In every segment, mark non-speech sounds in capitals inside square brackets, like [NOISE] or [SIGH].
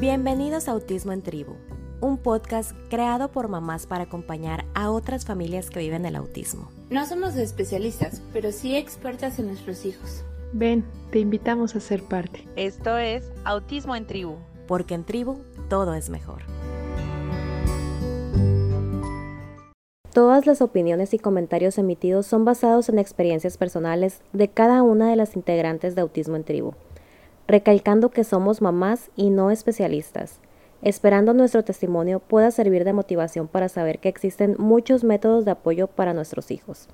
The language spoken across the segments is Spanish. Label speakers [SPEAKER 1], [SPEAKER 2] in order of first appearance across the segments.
[SPEAKER 1] Bienvenidos a Autismo en Tribu, un podcast creado por mamás para acompañar a otras familias que viven el autismo.
[SPEAKER 2] No somos especialistas, pero sí expertas en nuestros hijos.
[SPEAKER 3] Ven, te invitamos a ser parte.
[SPEAKER 4] Esto es Autismo en Tribu.
[SPEAKER 1] Porque en tribu todo es mejor. Todas las opiniones y comentarios emitidos son basados en experiencias personales de cada una de las integrantes de Autismo en Tribu, recalcando que somos mamás y no especialistas, esperando nuestro testimonio pueda servir de motivación para saber que existen muchos métodos de apoyo para nuestros hijos.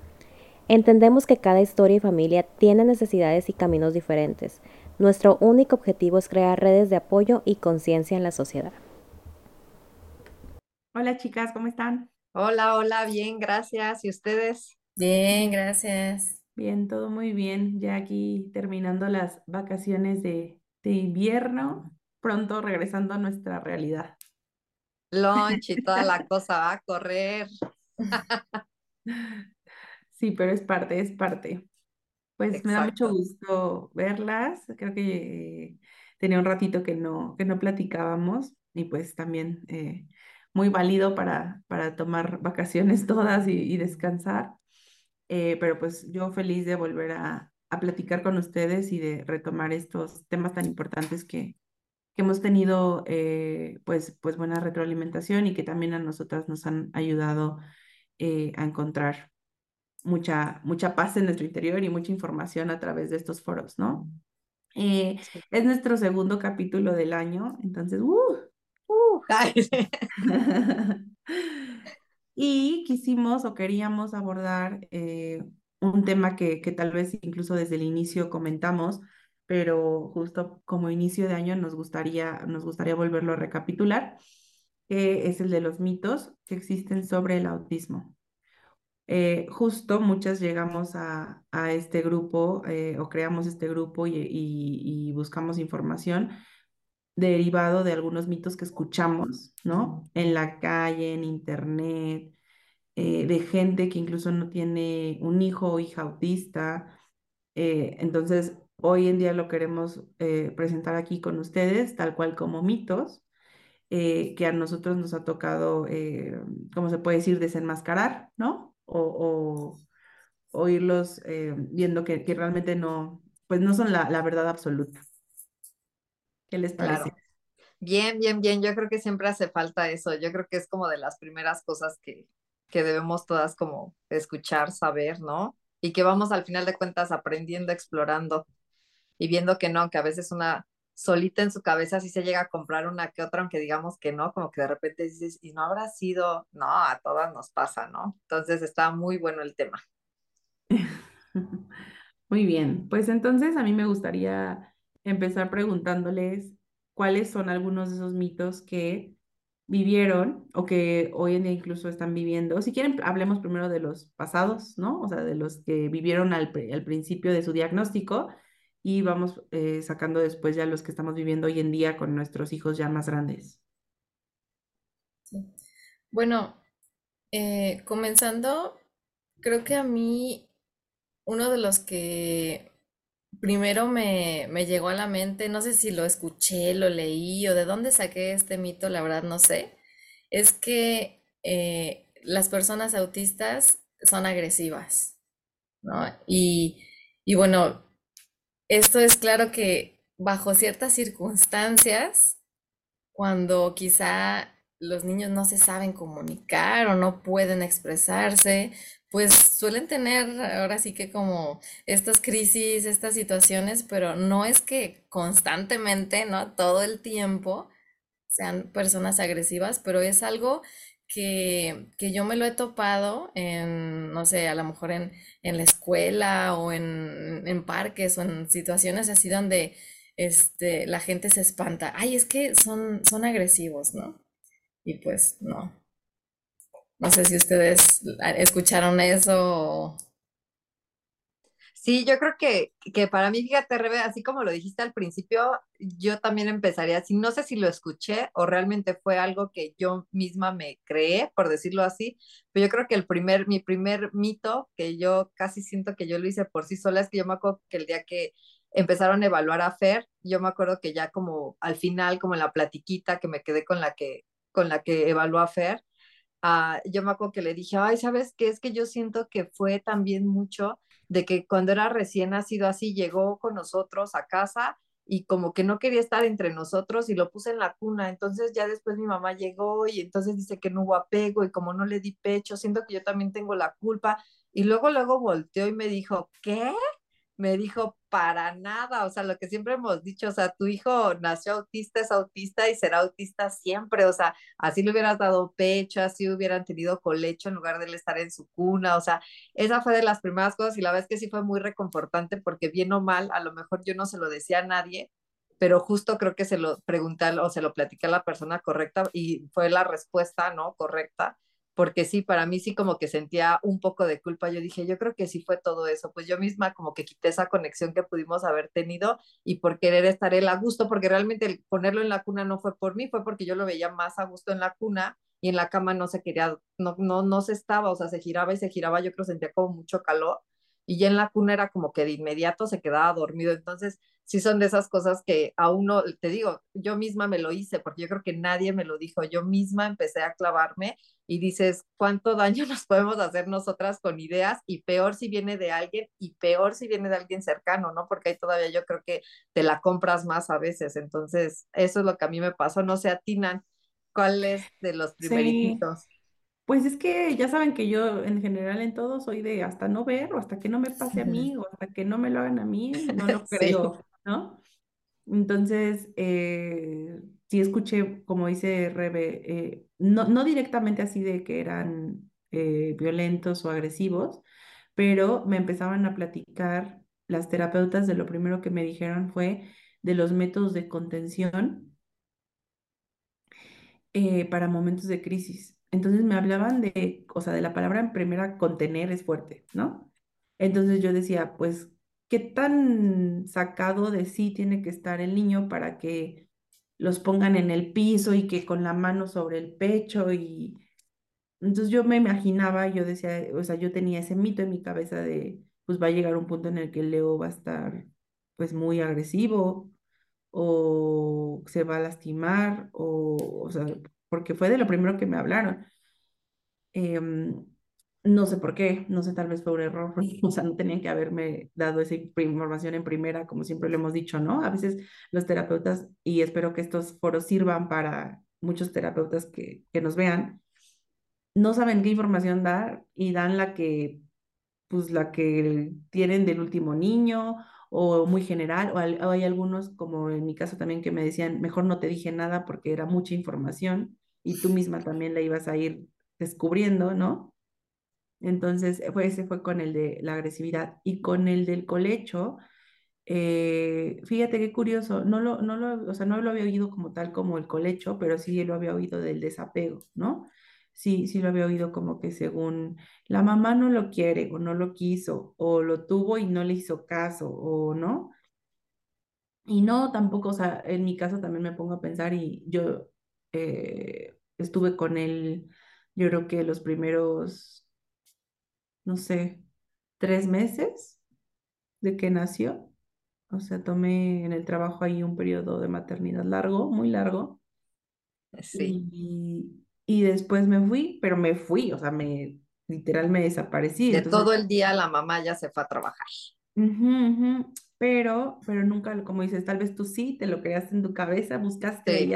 [SPEAKER 1] Entendemos que cada historia y familia tiene necesidades y caminos diferentes. Nuestro único objetivo es crear redes de apoyo y conciencia en la sociedad.
[SPEAKER 5] Hola chicas, ¿cómo están?
[SPEAKER 6] Hola, hola, bien, gracias. ¿Y ustedes?
[SPEAKER 2] Bien, gracias.
[SPEAKER 5] Bien, todo muy bien. Ya aquí terminando las vacaciones de, de invierno, pronto regresando a nuestra realidad.
[SPEAKER 6] Lunch y toda la [LAUGHS] cosa va a correr. [LAUGHS]
[SPEAKER 5] Sí, pero es parte, es parte. Pues me da mucho gusto verlas. Creo que tenía un ratito que no, que no platicábamos y pues también eh, muy válido para, para tomar vacaciones todas y, y descansar. Eh, pero pues yo feliz de volver a, a platicar con ustedes y de retomar estos temas tan importantes que, que hemos tenido eh, pues, pues buena retroalimentación y que también a nosotras nos han ayudado eh, a encontrar mucha, mucha paz en nuestro interior y mucha información a través de estos foros, ¿no? Eh,
[SPEAKER 6] Sí.
[SPEAKER 5] es nuestro segundo capítulo del año, entonces, ¡uh!
[SPEAKER 6] Uh. [LAUGHS] [LAUGHS]
[SPEAKER 5] Y quisimos o queríamos abordar eh, un tema que, que tal vez incluso desde el inicio comentamos, pero justo como inicio de año nos gustaría, nos gustaría volverlo a recapitular, que es el de los mitos que existen sobre el autismo. Eh, justo muchas llegamos a, a este grupo eh, o creamos este grupo y, y- y buscamos información derivado de algunos mitos que escuchamos, ¿no? En la calle, en internet, eh, de gente que incluso no tiene un hijo o hija autista. Eh, entonces, hoy en día lo queremos eh, presentar aquí con ustedes, tal cual como mitos, que a nosotros nos ha tocado, ¿cómo se puede decir?, desenmascarar, ¿no? O, o, irlos viendo que, que realmente no, pues no son la, la verdad absoluta. ¿Qué les parece?
[SPEAKER 6] Bien, bien, bien. Yo creo que siempre hace falta eso. Yo creo que es como de las primeras cosas que, que debemos todas como escuchar, saber, ¿no? Y que vamos al final de cuentas aprendiendo, explorando y viendo que no, que a veces una solita en su cabeza sí se llega a comprar una que otra, aunque digamos que no, como que de repente dices, y no habrá sido, no, a todas nos pasa, ¿no? Entonces está muy bueno el tema. [LAUGHS]
[SPEAKER 5] Muy bien, pues entonces a mí me gustaría empezar preguntándoles cuáles son algunos de esos mitos que vivieron o que hoy en día incluso están viviendo. Si quieren, hablemos primero de los pasados, ¿no? O sea, de los que vivieron al, al principio de su diagnóstico y vamos eh, sacando después ya los que estamos viviendo hoy en día con nuestros hijos ya más grandes.
[SPEAKER 7] Bueno, eh, comenzando, creo que a mí uno de los que primero me, me llegó a la mente, no sé si lo escuché, lo leí o de dónde saqué este mito, la verdad no sé, es que eh, las personas autistas son agresivas, ¿no? Y, y bueno, esto es claro que bajo ciertas circunstancias, cuando quizá los niños no se saben comunicar o no pueden expresarse, pues suelen tener ahora sí que como estas crisis, estas situaciones, pero no es que constantemente, ¿no? Todo el tiempo sean personas agresivas, pero es algo que, que yo me lo he topado en, no sé, a lo mejor en, en la escuela o en, en parques o en situaciones así donde este, la gente se espanta. Ay, es que son, son agresivos, ¿no? Y pues no. No sé si ustedes escucharon eso.
[SPEAKER 6] Sí, yo creo que, que para mí, fíjate, Rebe, así como lo dijiste al principio, yo también empezaría así. No sé si lo escuché o realmente fue algo que yo misma me creé, por decirlo así, pero yo creo que el primer, mi primer mito, que yo casi siento que yo lo hice por sí sola, es que yo me acuerdo que el día que empezaron a evaluar a Fer. Yo me acuerdo que ya como al final, como en la platiquita que me quedé con la que, con la que evaluó a Fer, uh, yo me acuerdo que le dije, ay, ¿sabes qué? Es que yo siento que fue también mucho de que cuando era recién nacido así, llegó con nosotros a casa y como que no quería estar entre nosotros y lo puse en la cuna. Entonces ya después mi mamá llegó y entonces dice que no hubo apego y como no le di pecho, siento que yo también tengo la culpa. Y luego, luego volteó y me dijo, ¿qué? Me dijo, para nada, o sea, lo que siempre hemos dicho, o sea, tu hijo nació autista, es autista y será autista siempre, o sea, así le hubieras dado pecho, así hubieran tenido colecho en lugar de él estar en su cuna, o sea, esa fue de las primeras cosas y la verdad es que sí fue muy reconfortante porque bien o mal, a lo mejor yo no se lo decía a nadie, pero justo creo que se lo pregunté o se lo platicé a la persona correcta y fue la respuesta, ¿no? Correcta porque sí, para mí sí como que sentía un poco de culpa. Yo dije, yo creo que sí fue todo eso, pues yo misma como que quité esa conexión que pudimos haber tenido y por querer estar él a gusto, porque realmente el ponerlo en la cuna no fue por mí, fue porque yo lo veía más a gusto en la cuna y en la cama no se quería, no, no, no se estaba, o sea, se giraba y se giraba, yo creo sentía como mucho calor y ya en la cuna era como que de inmediato se quedaba dormido. Entonces, sí son de esas cosas que a uno, te digo, yo misma me lo hice, porque yo creo que nadie me lo dijo, yo misma empecé a clavarme y dices, ¿cuánto daño [LAUGHS] nos podemos hacer nosotras con ideas? Y peor si viene de alguien y peor si viene de alguien cercano, ¿no? Porque ahí todavía yo creo que te la compras más a veces. Entonces, eso es lo que a mí me pasó. No sé, atinan, ¿cuál es de los primeritos?
[SPEAKER 5] Pues es que ya saben que yo en general en todo soy de hasta no ver o hasta que no me pase a mí o hasta que no me lo hagan a mí, no lo [LAUGHS] creo, ¿no? Entonces, eh, sí escuché, como dice Rebe, eh, no, no directamente así de que eran eh, violentos o agresivos, pero me empezaban a platicar las terapeutas de lo primero que me dijeron fue de los métodos de contención para momentos de crisis. Entonces me hablaban de, o sea, de la palabra en primera, contener es fuerte, ¿no? Entonces yo decía, pues, ¿qué tan sacado de sí tiene que estar el niño para que los pongan en el piso y que con la mano sobre el pecho y... Entonces yo me imaginaba, yo decía, o sea, yo tenía ese mito en mi cabeza de, pues va a llegar un punto en el que Leo va a estar, pues, muy agresivo o se va a lastimar o, o sea, porque fue de lo primero que me hablaron. Em, no sé por qué, no sé, tal vez fue un error, [LAUGHS] o sea, no tenían que haberme dado esa información en primera, como siempre lo hemos dicho, ¿no? A veces los terapeutas, y espero que estos foros sirvan para muchos terapeutas que, que nos vean, no saben qué información dar y dan la que, pues la que tienen del último niño o muy general, o hay algunos, como en mi caso también, que me decían, mejor no te dije nada porque era mucha información y tú misma también la ibas a ir descubriendo, ¿no? Entonces, fue, ese fue con el de la agresividad. Y con el del colecho, eh, fíjate qué curioso, no lo, no lo, o sea, no lo había oído como tal como el colecho, pero sí lo había oído del desapego, ¿no? Sí, sí lo había oído como que según la mamá no lo quiere o no lo quiso, o lo tuvo y no le hizo caso, o no. Y no, tampoco, o sea, en mi caso también me pongo a pensar y yo eh, estuve con él, yo creo que los primeros, no sé, tres meses de que nació. O sea, tomé en el trabajo ahí un periodo de maternidad largo, muy largo.
[SPEAKER 6] Sí.
[SPEAKER 5] Y, y después me fui, pero me fui, o sea, me literal me desaparecí.
[SPEAKER 6] De todo el día la mamá ya se fue a trabajar.
[SPEAKER 5] Pero, pero nunca, como dices, tal vez tú sí, te lo creaste en tu cabeza, buscaste sí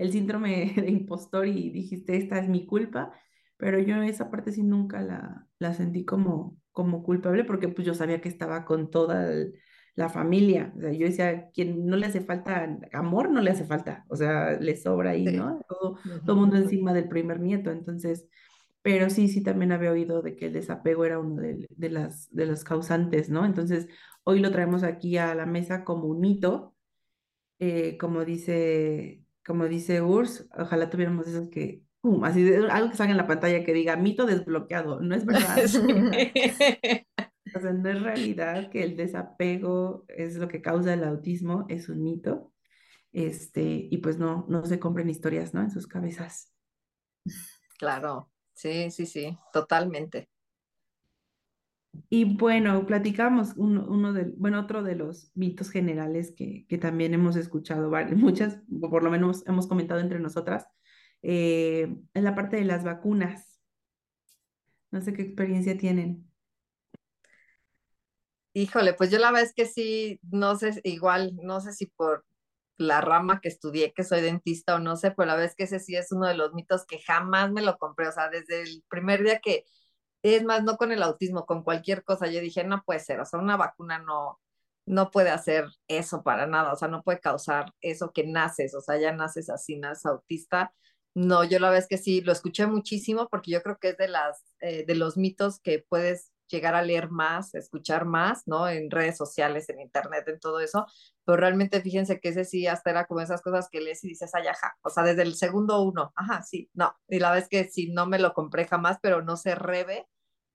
[SPEAKER 5] el síndrome [LAUGHS] de impostor y dijiste, esta es mi culpa, pero yo esa parte sí nunca la, la sentí como, como culpable porque pues yo sabía que estaba con toda la familia, o sea, yo decía, quien no le hace falta amor, no le hace falta, o sea, le sobra ahí, ¿no? Todo, todo mundo encima del primer nieto, entonces, pero sí, sí también había oído de que el desapego era uno de, de las, de los causantes, ¿no? Entonces, hoy lo traemos aquí a la mesa como un mito, eh, como dice como dice Urs, ojalá tuviéramos esos que, así algo que salga en la pantalla que diga mito desbloqueado, no es verdad. [LAUGHS] [LAUGHS] o sea, no es realidad que el desapego es lo que causa el autismo, es un mito. Este, y pues no, no se compren historias, ¿no? En sus cabezas.
[SPEAKER 6] Claro, sí, sí, sí, totalmente.
[SPEAKER 5] Y bueno, platicamos uno, uno de, bueno, otro de los mitos generales que, que también hemos escuchado, muchas, o por lo menos hemos comentado entre nosotras, eh, es la parte de las vacunas. No sé qué experiencia tienen.
[SPEAKER 6] Híjole, pues yo la verdad es que sí, no sé, igual, no sé si por la rama que estudié, que soy dentista o no sé, pero la verdad es que ese sí es uno de los mitos que jamás me lo compré, o sea, desde el primer día que, es más, no con el autismo, con cualquier cosa, yo dije, no puede ser, o sea, una vacuna no, no puede hacer eso para nada, o sea, no puede causar eso que naces, o sea, ya naces así, naces autista. No, yo la verdad es que sí, lo escuché muchísimo porque yo creo que es de las, eh, de los mitos que puedes llegar a leer más, escuchar más, ¿no? En redes sociales, en internet, en todo eso, pero realmente fíjense que ese sí hasta era como esas cosas que lees y dices, ay, ajá, o sea, desde el segundo uno, ajá, sí, no, y la es que sí, no me lo compré jamás, pero no se rebe,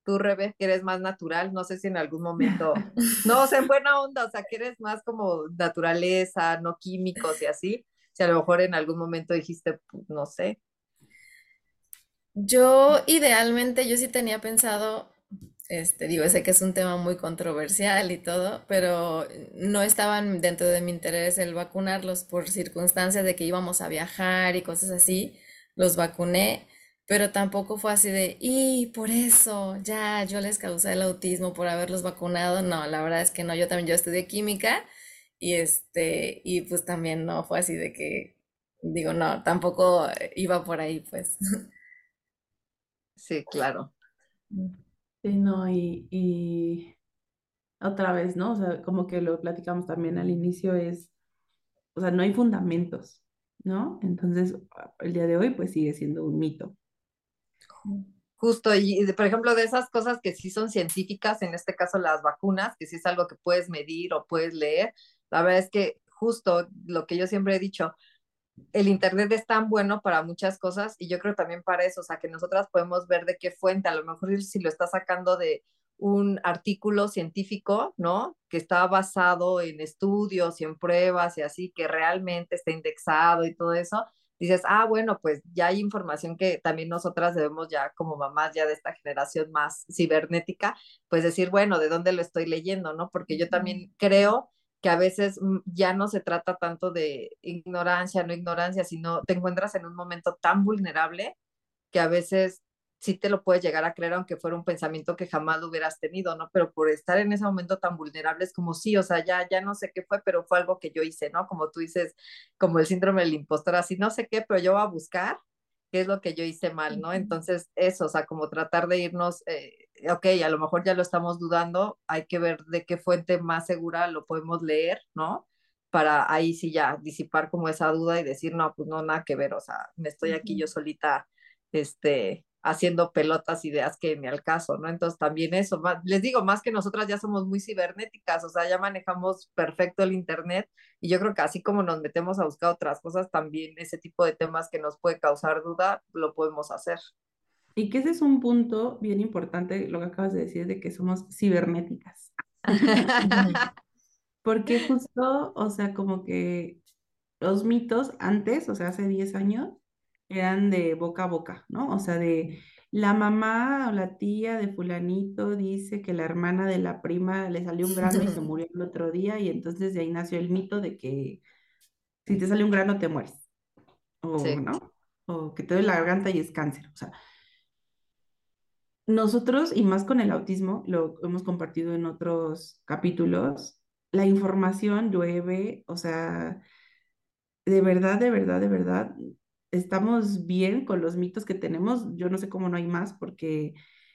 [SPEAKER 6] tú Rebe, que eres más natural, no sé si en algún momento, [LAUGHS] no, o sea, en buena onda, o sea, que eres más como naturaleza, no químicos y así, si a lo mejor en algún momento dijiste, no sé.
[SPEAKER 7] Yo idealmente, yo sí tenía pensado este, digo, sé que es un tema muy controversial y todo, pero no estaban dentro de mi interés el vacunarlos por circunstancias de que íbamos a viajar y cosas así. Los vacuné, pero tampoco fue así de, y por eso ya yo les causé el autismo por haberlos vacunado. No, la verdad es que no, yo también yo estudié química y este, y pues también no fue así de que, digo, no, tampoco iba por ahí, pues.
[SPEAKER 6] Sí, claro.
[SPEAKER 5] Sí, no, y, y otra vez, ¿no? O sea, como que lo platicamos también al inicio, es, o sea, no hay fundamentos, ¿no? Entonces, el día de hoy, pues sigue siendo un mito.
[SPEAKER 6] Justo, y por ejemplo, de esas cosas que sí son científicas, en este caso las vacunas, que sí es algo que puedes medir o puedes leer, la verdad es que justo lo que yo siempre he dicho, el Internet es tan bueno para muchas cosas y yo creo también para eso, o sea, que nosotras podemos ver de qué fuente, a lo mejor si lo está sacando de un artículo científico, ¿no? Que está basado en estudios y en pruebas y así, que realmente está indexado y todo eso, dices, ah, bueno, pues ya hay información que también nosotras debemos ya como mamás ya de esta generación más cibernética, pues decir, bueno, ¿de dónde lo estoy leyendo, no? Porque yo también creo que a veces mm, ya no se trata tanto de ignorancia, no ignorancia, sino te encuentras en un momento tan vulnerable que a veces sí te lo puedes llegar a creer aunque fuera un pensamiento que jamás lo hubieras tenido, ¿no? Pero por estar en ese momento tan vulnerable es como sí, o sea, ya, ya no sé qué fue, pero fue algo que yo hice, ¿no? Como tú dices, como el síndrome del impostor, así no sé qué, pero yo voy a buscar qué es lo que yo hice mal, ¿no? Entonces, eso, o sea, como tratar de irnos, eh, ok, a lo mejor ya lo estamos dudando, hay que ver de qué fuente más segura lo podemos leer, ¿no? Para ahí sí ya disipar como esa duda y decir, no, pues no, nada que ver, o sea, me estoy aquí yo solita, este, haciendo pelotas ideas que ni al caso, ¿no? Entonces también eso, les digo, más que nosotras ya somos muy cibernéticas, o sea, ya manejamos perfecto el Internet y yo creo que así como nos metemos a buscar otras cosas, también ese tipo de temas que nos puede causar duda, lo podemos hacer.
[SPEAKER 5] Y que ese es un punto bien importante, lo que acabas de decir, de que somos cibernéticas. [LAUGHS] [LAUGHS] Porque justo, o sea, como que los mitos antes, o sea, hace 10 años, eran de boca a boca, ¿no? O sea, de la mamá o la tía de fulanito dice que la hermana de la prima le salió un grano y se [LAUGHS] murió el otro día y entonces de ahí nació el mito de que si te sale un grano te mueres, o, ¿no? O que te duele la garganta y es cáncer, o sea. Nosotros, y más con el autismo, lo hemos compartido en otros capítulos, la información llueve, o sea, de verdad, de verdad, de verdad, estamos bien con los mitos que tenemos. Yo no sé cómo no hay más porque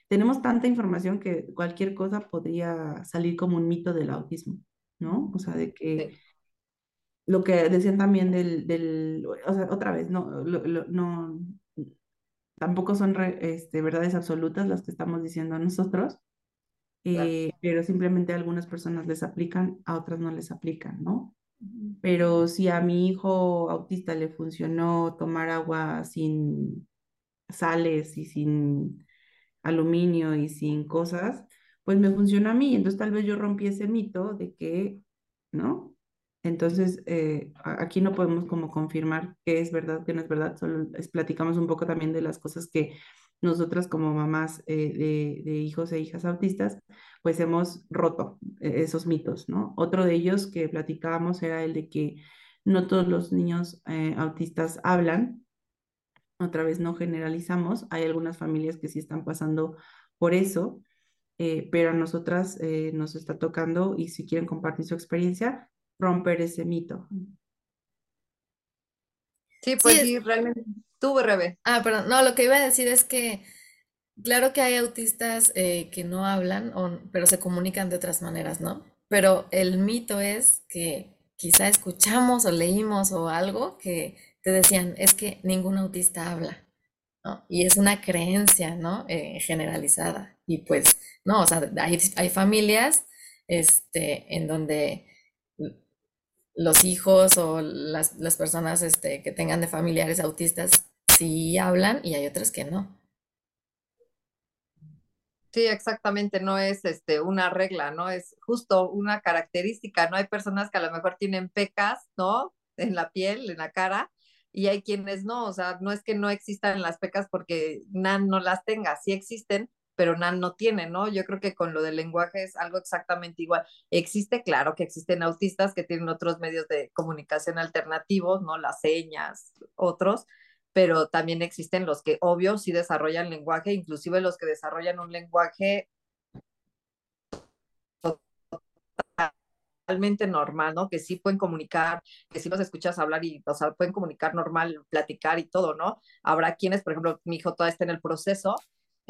[SPEAKER 5] tenemos tanta información que cualquier cosa podría salir como un mito del autismo, ¿no? O sea, de que lo que decían también del, del o sea, otra vez, no, no, tampoco son este, verdades absolutas las que estamos diciendo nosotros, eh, pero simplemente a algunas personas les aplican, a otras no les aplican, ¿no? Pero si a mi hijo autista le funcionó tomar agua sin sales y sin aluminio y sin cosas, pues me funcionó a mí. Entonces tal vez yo rompí ese mito de que, ¿no? Entonces, eh, aquí no podemos como confirmar qué es verdad, qué no es verdad, solo platicamos un poco también de las cosas que nosotras como mamás de, de, hijos e hijas autistas, pues hemos roto esos mitos, ¿no? Otro de ellos que platicábamos era el de que no todos los niños autistas hablan, otra vez no generalizamos, hay algunas familias que sí están pasando por eso, eh, pero a nosotras eh, nos está tocando y si quieren compartir su experiencia, romper ese mito.
[SPEAKER 6] Sí, pues sí, realmente. Tú, Rebe.
[SPEAKER 7] Ah, perdón, no, lo que iba a decir es que, claro que hay autistas eh, que no hablan, pero se comunican de otras maneras, ¿no? Pero el mito es que quizá escuchamos o leímos o algo que te decían, es que ningún autista habla, ¿no? Y es una creencia, ¿no? Eh, generalizada. Y pues, no, o sea, hay, hay familias este, en donde los hijos o las, las personas este, que tengan de familiares autistas sí hablan y hay otras que no.
[SPEAKER 6] Sí, exactamente, no es este una regla, no es justo una característica, no hay personas que a lo mejor tienen pecas, ¿no? En la piel, en la cara, y hay quienes no, o sea, no es que no existan las pecas porque Nan no las tenga, sí existen, pero Nan no tiene, ¿no? Yo creo que con lo del lenguaje es algo exactamente igual. Existe, claro que existen autistas que tienen otros medios de comunicación alternativos, ¿no? Las señas, otros, pero también existen los que, obvio, sí desarrollan lenguaje, inclusive los que desarrollan un lenguaje normal, ¿no? Que sí pueden comunicar, que sí los escuchas hablar y, o sea, pueden comunicar normal, platicar y todo, ¿no? Habrá quienes, por ejemplo, mi hijo todavía está en el proceso,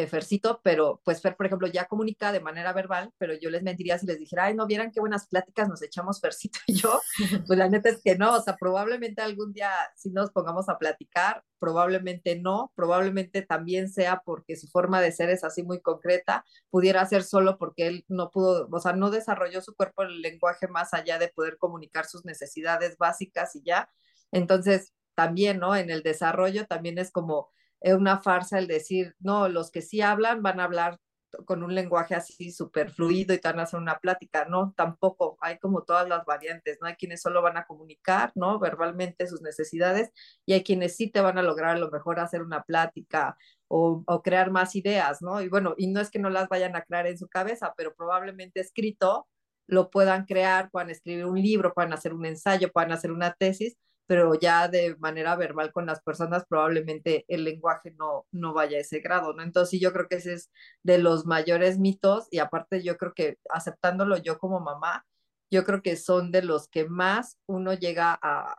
[SPEAKER 6] Fercito, pero pues Fer, por ejemplo, ya comunica de manera verbal, pero yo les mentiría si les dijera, ay, no vieran qué buenas pláticas nos echamos Fercito y yo, [LAUGHS] pues la neta es que no, o sea, probablemente algún día si nos pongamos a platicar, probablemente no, probablemente también sea porque su forma de ser es así muy concreta, pudiera ser solo porque él no pudo, o sea, no desarrolló su cuerpo el lenguaje más allá de poder comunicar sus necesidades básicas y ya, entonces también, ¿no? En el desarrollo también es como es una farsa el decir, no, los que sí hablan van a hablar con un lenguaje así súper fluido y te van a hacer una plática, no, tampoco, hay como todas las variantes, ¿no? Hay quienes solo van a comunicar, ¿no? Verbalmente sus necesidades y hay quienes sí te van a lograr a lo mejor hacer una plática o, o crear más ideas, ¿no? Y bueno, y no es que no las vayan a crear en su cabeza, pero probablemente escrito lo puedan crear, puedan escribir un libro, puedan hacer un ensayo, puedan hacer una tesis, pero ya de manera verbal con las personas probablemente el lenguaje no, no vaya a ese grado, ¿no? Entonces yo creo que ese es de los mayores mitos y aparte yo creo que aceptándolo yo como mamá, yo creo que son de los que más uno llega a,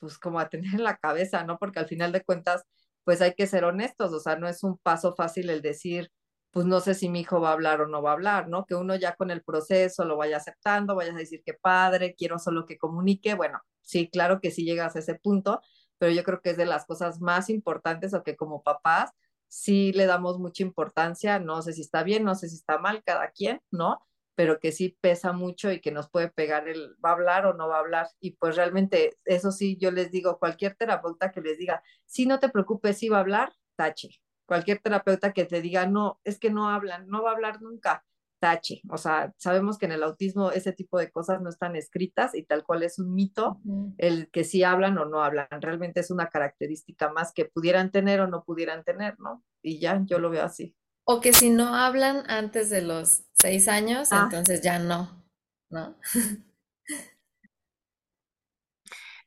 [SPEAKER 6] pues como a tener en la cabeza, ¿no? Porque al final de cuentas, pues hay que ser honestos, o sea, no es un paso fácil el decir, pues no sé si mi hijo va a hablar o no va a hablar, ¿no? Que uno ya con el proceso lo vaya aceptando, vayas a decir que padre, quiero solo que comunique, bueno, sí, claro que sí llegas a ese punto, pero yo creo que es de las cosas más importantes o que como papás sí le damos mucha importancia, no sé si está bien, no sé si está mal cada quien, ¿no? Pero que sí pesa mucho y que nos puede pegar el va a hablar o no va a hablar. Y pues realmente eso sí, yo les digo, cualquier terapeuta que les diga, sí, no te preocupes, sí va a hablar, tache. Cualquier terapeuta que te diga, no, es que no hablan, no va a hablar nunca, tache. O sea, sabemos que en el autismo ese tipo de cosas no están escritas y tal cual es un mito el que sí hablan o no hablan. Realmente es una característica más que pudieran tener o no pudieran tener, ¿no? Y ya, yo lo veo así.
[SPEAKER 7] O que si no hablan antes de los seis años, ah. entonces ya no, ¿no? [LAUGHS]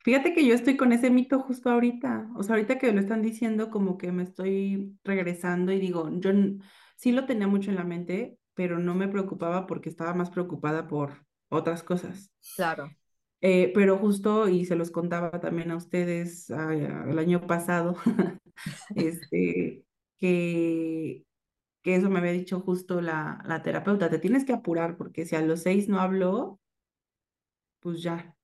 [SPEAKER 5] Fíjate que yo estoy con ese mito justo ahorita. O sea, ahorita que lo están diciendo, como que me estoy regresando y digo, yo sí lo tenía mucho en la mente, pero no me preocupaba porque estaba más preocupada por otras cosas.
[SPEAKER 6] Claro.
[SPEAKER 5] Eh, pero justo, y se los contaba también a ustedes el año pasado, [LAUGHS] este, que, que eso me había dicho justo la, la terapeuta, te tienes que apurar porque si a los seis no habló, pues ya.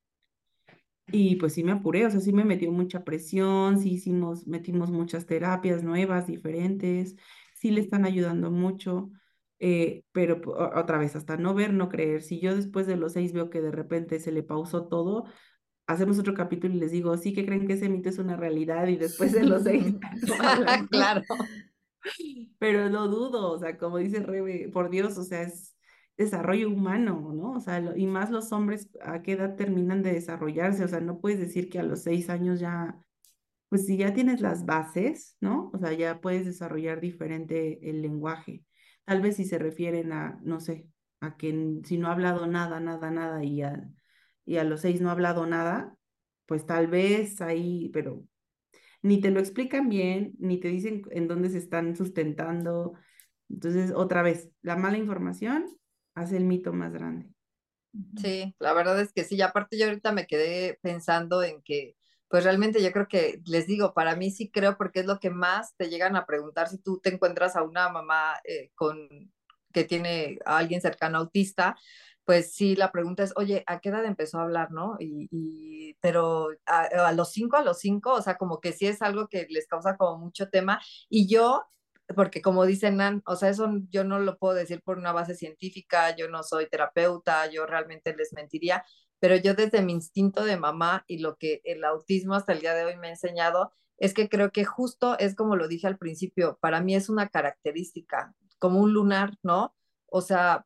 [SPEAKER 5] Y pues sí me apuré, o sea, sí me metió mucha presión, sí hicimos, metimos muchas terapias nuevas, diferentes, sí le están ayudando mucho. Eh, pero otra vez, hasta no ver, no creer. Si yo después de los seis veo que de repente se le pausó todo, hacemos otro capítulo y les digo, sí que creen que ese mito es una realidad y después de los seis... [LAUGHS] [LAUGHS]
[SPEAKER 6] claro.
[SPEAKER 5] Pero no dudo, o sea, como dice Rebe, por Dios, o sea, es, desarrollo humano, ¿no? O sea, y más los hombres, ¿a qué edad terminan de desarrollarse? O sea, no puedes decir que a los seis años ya, pues si ya tienes las bases, ¿no? O sea, ya puedes desarrollar diferente el lenguaje. Tal vez si se refieren a, no sé, a que si no ha hablado nada, nada, nada y a, y a los seis no ha hablado nada, pues tal vez ahí, pero ni te lo explican bien, ni te dicen en dónde se están sustentando. Entonces, otra vez, la mala información hace el mito más grande.
[SPEAKER 6] Sí, la verdad es que sí, y aparte yo ahorita me quedé pensando en que, pues realmente yo creo que, les digo, para mí sí creo porque es lo que más te llegan a preguntar si tú te encuentras a una mamá eh, con que tiene a alguien cercano autista, pues sí, la pregunta es, oye, ¿a qué edad empezó a hablar, no? Y, pero a, a, los cinco, a los cinco, o sea, como que sí es algo que les causa como mucho tema. Y yo, porque como dicen Nan, o sea, eso yo no lo puedo decir por una base científica, yo no soy terapeuta, yo realmente les mentiría, pero yo desde mi instinto de mamá y lo que el autismo hasta el día de hoy me ha enseñado, es que creo que justo es como lo dije al principio, para mí es una característica, como un lunar, ¿no? O sea,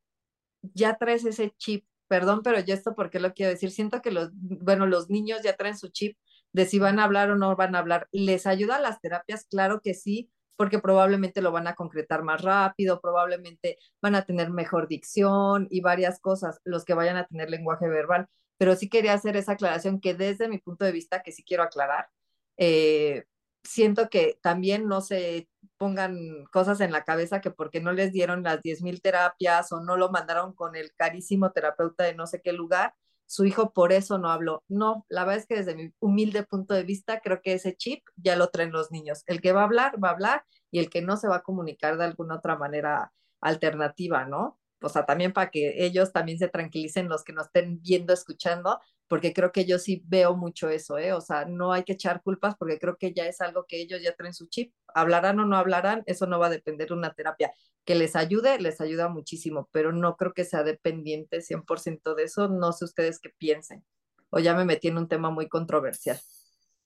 [SPEAKER 6] ya traes ese chip, perdón, pero yo esto, ¿por qué lo quiero decir? Siento que los, bueno, los niños ya traen su chip de si van a hablar o no van a hablar. ¿Les ayuda a las terapias? Claro que sí, porque probablemente lo van a concretar más rápido, probablemente van a tener mejor dicción y varias cosas, los que vayan a tener lenguaje verbal. Pero sí quería hacer esa aclaración que desde mi punto de vista, que sí quiero aclarar, eh, siento que también no se pongan cosas en la cabeza que porque no les dieron las 10.000 terapias o no lo mandaron con el carísimo terapeuta de no sé qué lugar, su hijo por eso no habló. No, la verdad es que desde mi humilde punto de vista creo que ese chip ya lo traen los niños. El que va a hablar, va a hablar y el que no se va a comunicar de alguna otra manera alternativa, ¿no? O sea, también para que ellos también se tranquilicen los que nos estén viendo, escuchando, porque creo que yo sí veo mucho eso, ¿eh? O sea, no hay que echar culpas porque creo que ya es algo que ellos ya traen su chip. Hablarán o no hablarán, eso no va a depender de una terapia. Que les ayude, les ayuda muchísimo, pero no creo que sea dependiente 100% de eso. No sé ustedes qué piensen. O ya me metí en un tema muy controversial.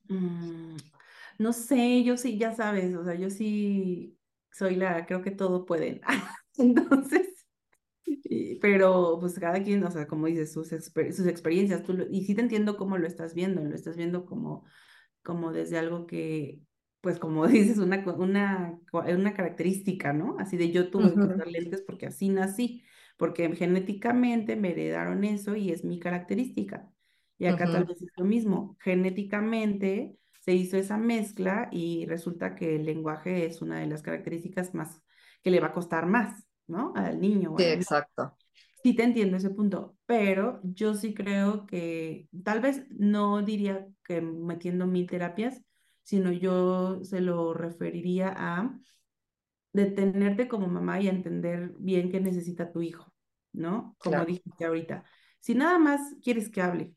[SPEAKER 5] Mm, no sé, yo sí, ya sabes, o sea, yo sí soy la, creo que todo pueden. [LAUGHS] Entonces, pero pues cada quien, o sea, como dices, sus, sus experiencias, tú y sí te entiendo cómo lo estás viendo, lo estás viendo como, como desde algo que, pues como [LAUGHS] dices, una, una, una característica, ¿no? Así de yo tuve que usar lentes porque así nací, porque genéticamente me heredaron eso y es mi característica. Y acá tal vez es lo mismo, genéticamente se hizo esa mezcla y resulta que el lenguaje es una de las características más que le va a costar más. ¿No? Al niño.
[SPEAKER 6] Sí, exacto.
[SPEAKER 5] Sí, te entiendo ese punto, pero yo sí creo que tal vez no diría que metiendo mil terapias, sino yo se lo referiría a detenerte como mamá y entender bien qué necesita tu hijo, ¿no? Como dije dijiste ahorita. Si nada más quieres que hable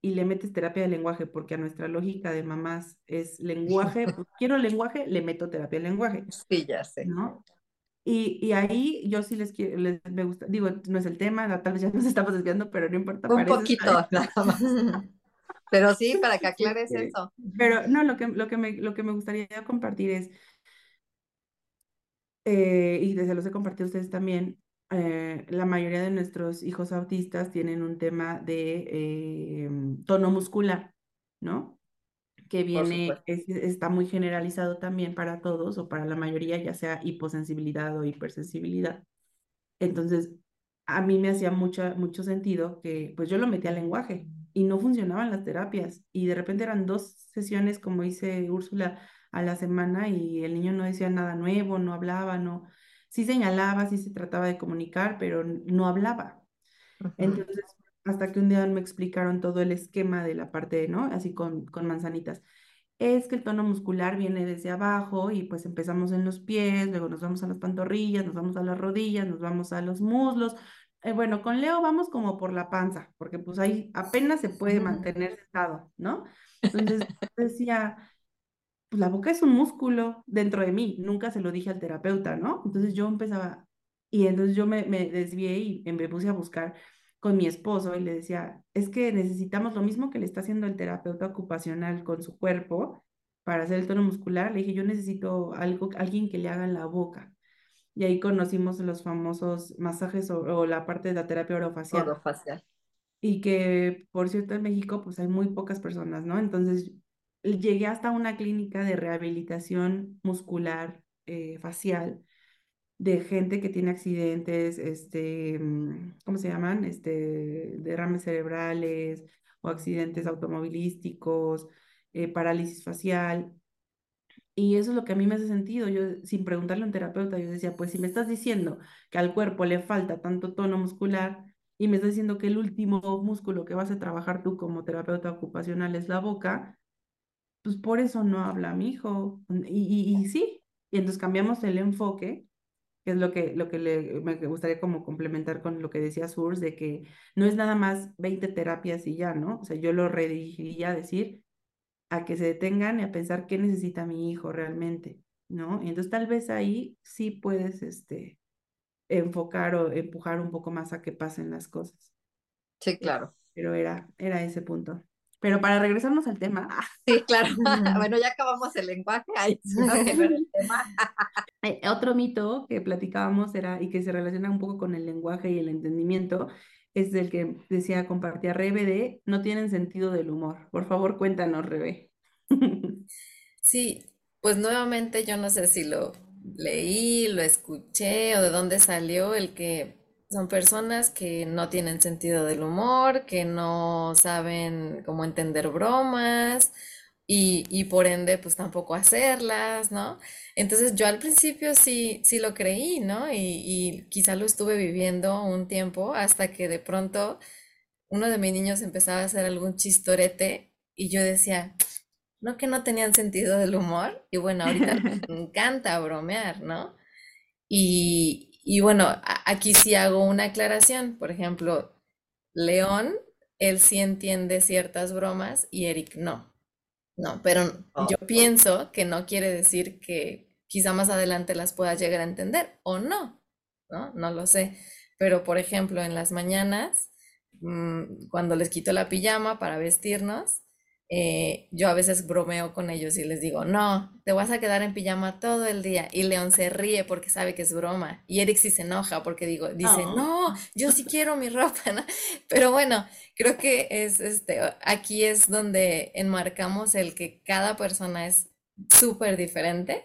[SPEAKER 5] y le metes terapia de lenguaje, porque a nuestra lógica de mamás es lenguaje, pues, quiero lenguaje, le meto terapia de lenguaje.
[SPEAKER 6] Sí, ya sé.
[SPEAKER 5] ¿no? Y, y, ahí yo sí les quiero, les, me gusta, digo, no es el tema, tal vez ya nos estamos desviando, pero no importa.
[SPEAKER 6] Un poquito, [LAUGHS] nada más. Pero sí, para que aclares eso.
[SPEAKER 5] Pero no, lo que, lo que, me, lo que me gustaría compartir es, eh, y desde los he compartido ustedes también, eh, la mayoría de nuestros hijos autistas tienen un tema de eh, tono muscular, ¿no? Que viene, está muy generalizado también para todos o para la mayoría, ya sea hiposensibilidad o hipersensibilidad. Entonces, a mí me hacía mucho, mucho sentido que pues yo lo metí al lenguaje y no funcionaban las terapias y de repente eran dos sesiones, como dice Úrsula, a la semana y el niño no decía nada nuevo, no hablaba, no, sí señalaba, sí se trataba de comunicar, pero no hablaba. Entonces, hasta que un día me explicaron todo el esquema de la parte, ¿no? Así con, con manzanitas. Es que el tono muscular viene desde abajo y pues empezamos en los pies, luego nos vamos a las pantorrillas, nos vamos a las rodillas, nos vamos a los muslos. Eh, bueno, con Leo vamos como por la panza, porque pues ahí apenas se puede mantener sentado, ¿no? Entonces decía, pues la boca es un músculo dentro de mí, nunca se lo dije al terapeuta, ¿no? Entonces yo empezaba, y entonces yo me, me desvié y me puse a buscar con mi esposo y le decía, es que necesitamos lo mismo que le está haciendo el terapeuta ocupacional con su cuerpo para hacer el tono muscular. Le dije, yo necesito algo, alguien que le haga en la boca. y ahí conocimos los famosos masajes o, o la parte de la terapia orofacial.
[SPEAKER 6] Orofacial.
[SPEAKER 5] Y que, por cierto, en México pues hay muy pocas personas, ¿no? Entonces llegué hasta una clínica de rehabilitación muscular eh, facial de gente que tiene accidentes, este, mm, ¿cómo se llaman? Este, derrames cerebrales o accidentes automovilísticos, eh, parálisis facial. Y eso es lo que a mí me hace sentido. Yo, sin preguntarle a un terapeuta, yo decía, pues si me estás diciendo que al cuerpo le falta tanto tono muscular y me estás diciendo que el último músculo que vas a trabajar tú como terapeuta ocupacional es la boca, pues por eso no habla mi hijo. Y, y, y sí, y entonces cambiamos el enfoque que es lo que, lo que le, me gustaría como complementar con lo que decía Surs, de que no es nada más 20 terapias y ya, ¿no? O sea, yo lo redirigiría a decir a que se detengan y a pensar qué necesita mi hijo realmente, ¿no? Y entonces tal vez ahí sí puedes, este, enfocar o empujar un poco más a que pasen las cosas.
[SPEAKER 6] Sí, claro.
[SPEAKER 5] Pero era, era ese punto. Pero para regresarnos al tema.
[SPEAKER 6] Sí, claro. [LAUGHS] [LAUGHS] bueno, ya acabamos el lenguaje, ahí [LAUGHS] el tema.
[SPEAKER 5] Eh, otro mito que platicábamos era, y que se relaciona un poco con el lenguaje y el entendimiento, es el que decía, compartía Rebe de, no tienen sentido del humor. Por favor, cuéntanos, Rebe.
[SPEAKER 7] sí, pues nuevamente yo no sé si lo leí, lo escuché o de dónde salió el que son personas que no tienen sentido del humor, que no saben cómo entender bromas y, y por ende pues tampoco hacerlas, ¿no? Entonces yo al principio sí, sí lo creí, ¿no? Y, y quizá lo estuve viviendo un tiempo hasta que de pronto uno de mis niños empezaba a hacer algún chistorete y yo decía, no que no tenían sentido del humor y bueno, ahorita me [LAUGHS] encanta bromear, ¿no? Y, y bueno, aquí sí hago una aclaración. Por ejemplo, León, él sí entiende ciertas bromas y Eric no. No, pero
[SPEAKER 6] Oh,
[SPEAKER 7] yo pienso que no quiere decir que quizá más adelante las pueda llegar a entender o no, ¿no? No lo sé. Pero por ejemplo, en las mañanas, mm, cuando les quito la pijama para vestirnos, eh, yo a veces bromeo con ellos y les digo, no, te vas a quedar en pijama todo el día. Y León se ríe porque sabe que es broma. Y Eric sí se enoja porque digo, dice,
[SPEAKER 5] Oh.
[SPEAKER 7] no, yo sí quiero mi ropa, ¿no? Pero bueno, creo que es este, aquí es donde enmarcamos el que cada persona es súper diferente.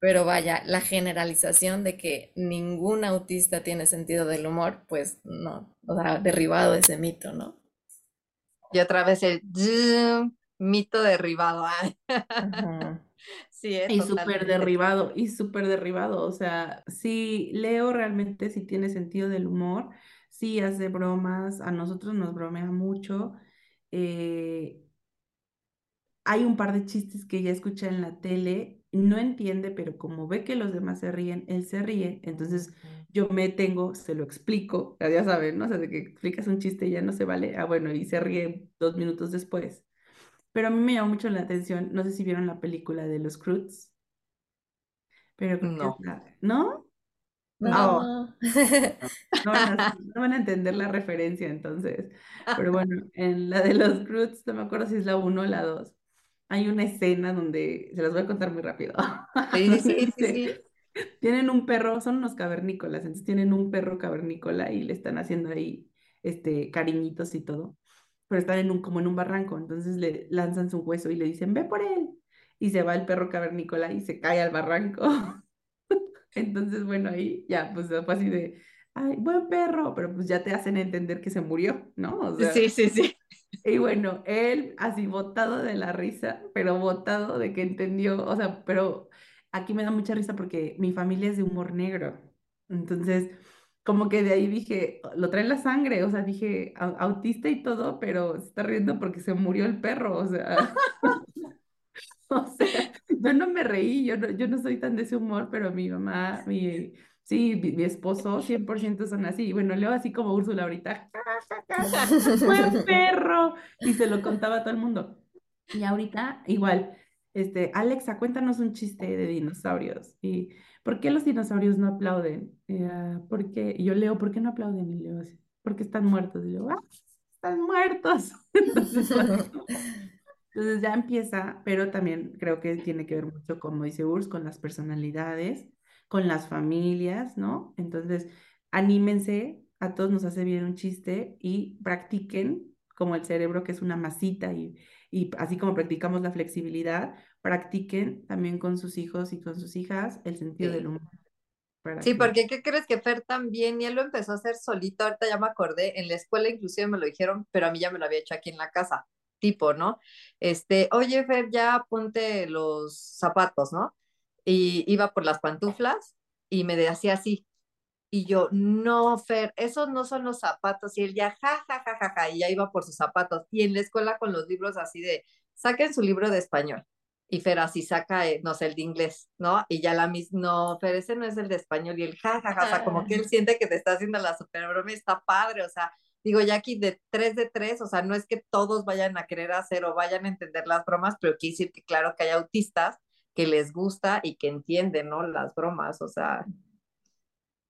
[SPEAKER 7] Pero vaya, la generalización de que ningún autista tiene sentido del humor, pues no, o sea, derribado ese mito, ¿no?
[SPEAKER 6] Y otra vez el zoom, mito derribado.
[SPEAKER 7] Ajá. [LAUGHS]
[SPEAKER 6] Sí, es
[SPEAKER 5] Y súper derribado, y súper derribado. O sea, sí, Leo realmente sí tiene sentido del humor, sí hace bromas, a nosotros nos bromea mucho. eh, hay un par de chistes que ya escucha en la tele, no entiende, pero como ve que los demás se ríen, él se ríe. Entonces yo me tengo, se lo explico, ya saben, ¿no? O sea, de que explicas un chiste y ya no se vale. Ah, bueno, y se ríe dos minutos después. Pero a mí me llamó mucho la atención, no sé si vieron la película de los Croods, pero
[SPEAKER 6] No.
[SPEAKER 5] la- ¿no?
[SPEAKER 7] No.
[SPEAKER 5] Oh, [LAUGHS] no van a, no van a entender la referencia entonces. Pero bueno, en la de los Croods, no me acuerdo si es la 1 o la 2, hay una escena donde, se las voy a contar muy rápido,
[SPEAKER 6] Sí, sí, sí, [LAUGHS]
[SPEAKER 5] este,
[SPEAKER 6] sí.
[SPEAKER 5] Tienen un perro, son unos cavernícolas, entonces tienen un perro cavernícola y le están haciendo ahí este, cariñitos y todo, pero están en un, como en un barranco, entonces le lanzan su hueso y le dicen, ve por él, y se va el perro cavernícola y se cae al barranco. [LAUGHS] Entonces, bueno, ahí ya, pues fue así de, ay, buen perro, pero pues ya te hacen entender que se murió, ¿no? O sea,
[SPEAKER 6] Sí, sí, sí.
[SPEAKER 5] y bueno, él así botado de la risa, pero botado de que entendió, o sea, pero aquí me da mucha risa porque mi familia es de humor negro. Entonces, como que de ahí dije, lo trae la sangre, o sea, dije, "Au- autista y todo, pero se está riendo porque se murió el perro, o sea, [LAUGHS] o sea, yo no me reí, yo no, yo no soy tan de ese humor, pero mi mamá, mi, sí, mi, mi esposo, 100% son así. Bueno, leo así como Úrsula ahorita, "Ja, ja, ja, buen [LAUGHS] perro, y se lo contaba a todo el mundo. Y ahorita, igual, este, Alexa, cuéntanos un chiste de dinosaurios. ¿Y por qué los dinosaurios no aplauden? Ah, ¿por qué? Y yo leo, ¿por qué no aplauden? Y leo porque están muertos. Y yo, ah, están muertos. [LAUGHS] Entonces, cuando- entonces ya empieza, pero también creo que tiene que ver mucho, como dice Urs, con las personalidades. con las familias, ¿no? Entonces, anímense, a todos nos hace bien un chiste y practiquen como el cerebro que es una masita y, y así como practicamos la flexibilidad, practiquen también con sus hijos y con sus hijas el sentido del humor.
[SPEAKER 6] Sí, porque ¿qué crees que Fer también, y él lo empezó a hacer solito, ahorita ya me acordé, en la escuela inclusive me lo dijeron, pero a mí ya me lo había hecho aquí en la casa, tipo, ¿no? Este, oye Fer, ya ponte los zapatos, ¿no? Y iba por las pantuflas y me decía así, y yo, no, Fer, esos no son los zapatos, y él ya, ja, ja, ja, ja, ja, y ya iba por sus zapatos, y en la escuela con los libros así de, saquen su libro de español, y Fer así saca, eh, no sé, el de inglés, ¿no? Y ya la misma, no, Fer, ese no es el de español y el jajaja, o sea, como que él siente que te está haciendo la super broma y está padre, o sea, digo, ya aquí de tres de tres, o sea, no es que todos vayan a querer hacer o vayan a entender las bromas, pero quiere decir que claro que hay autistas que les gusta y que entienden, ¿no? Las bromas, o sea,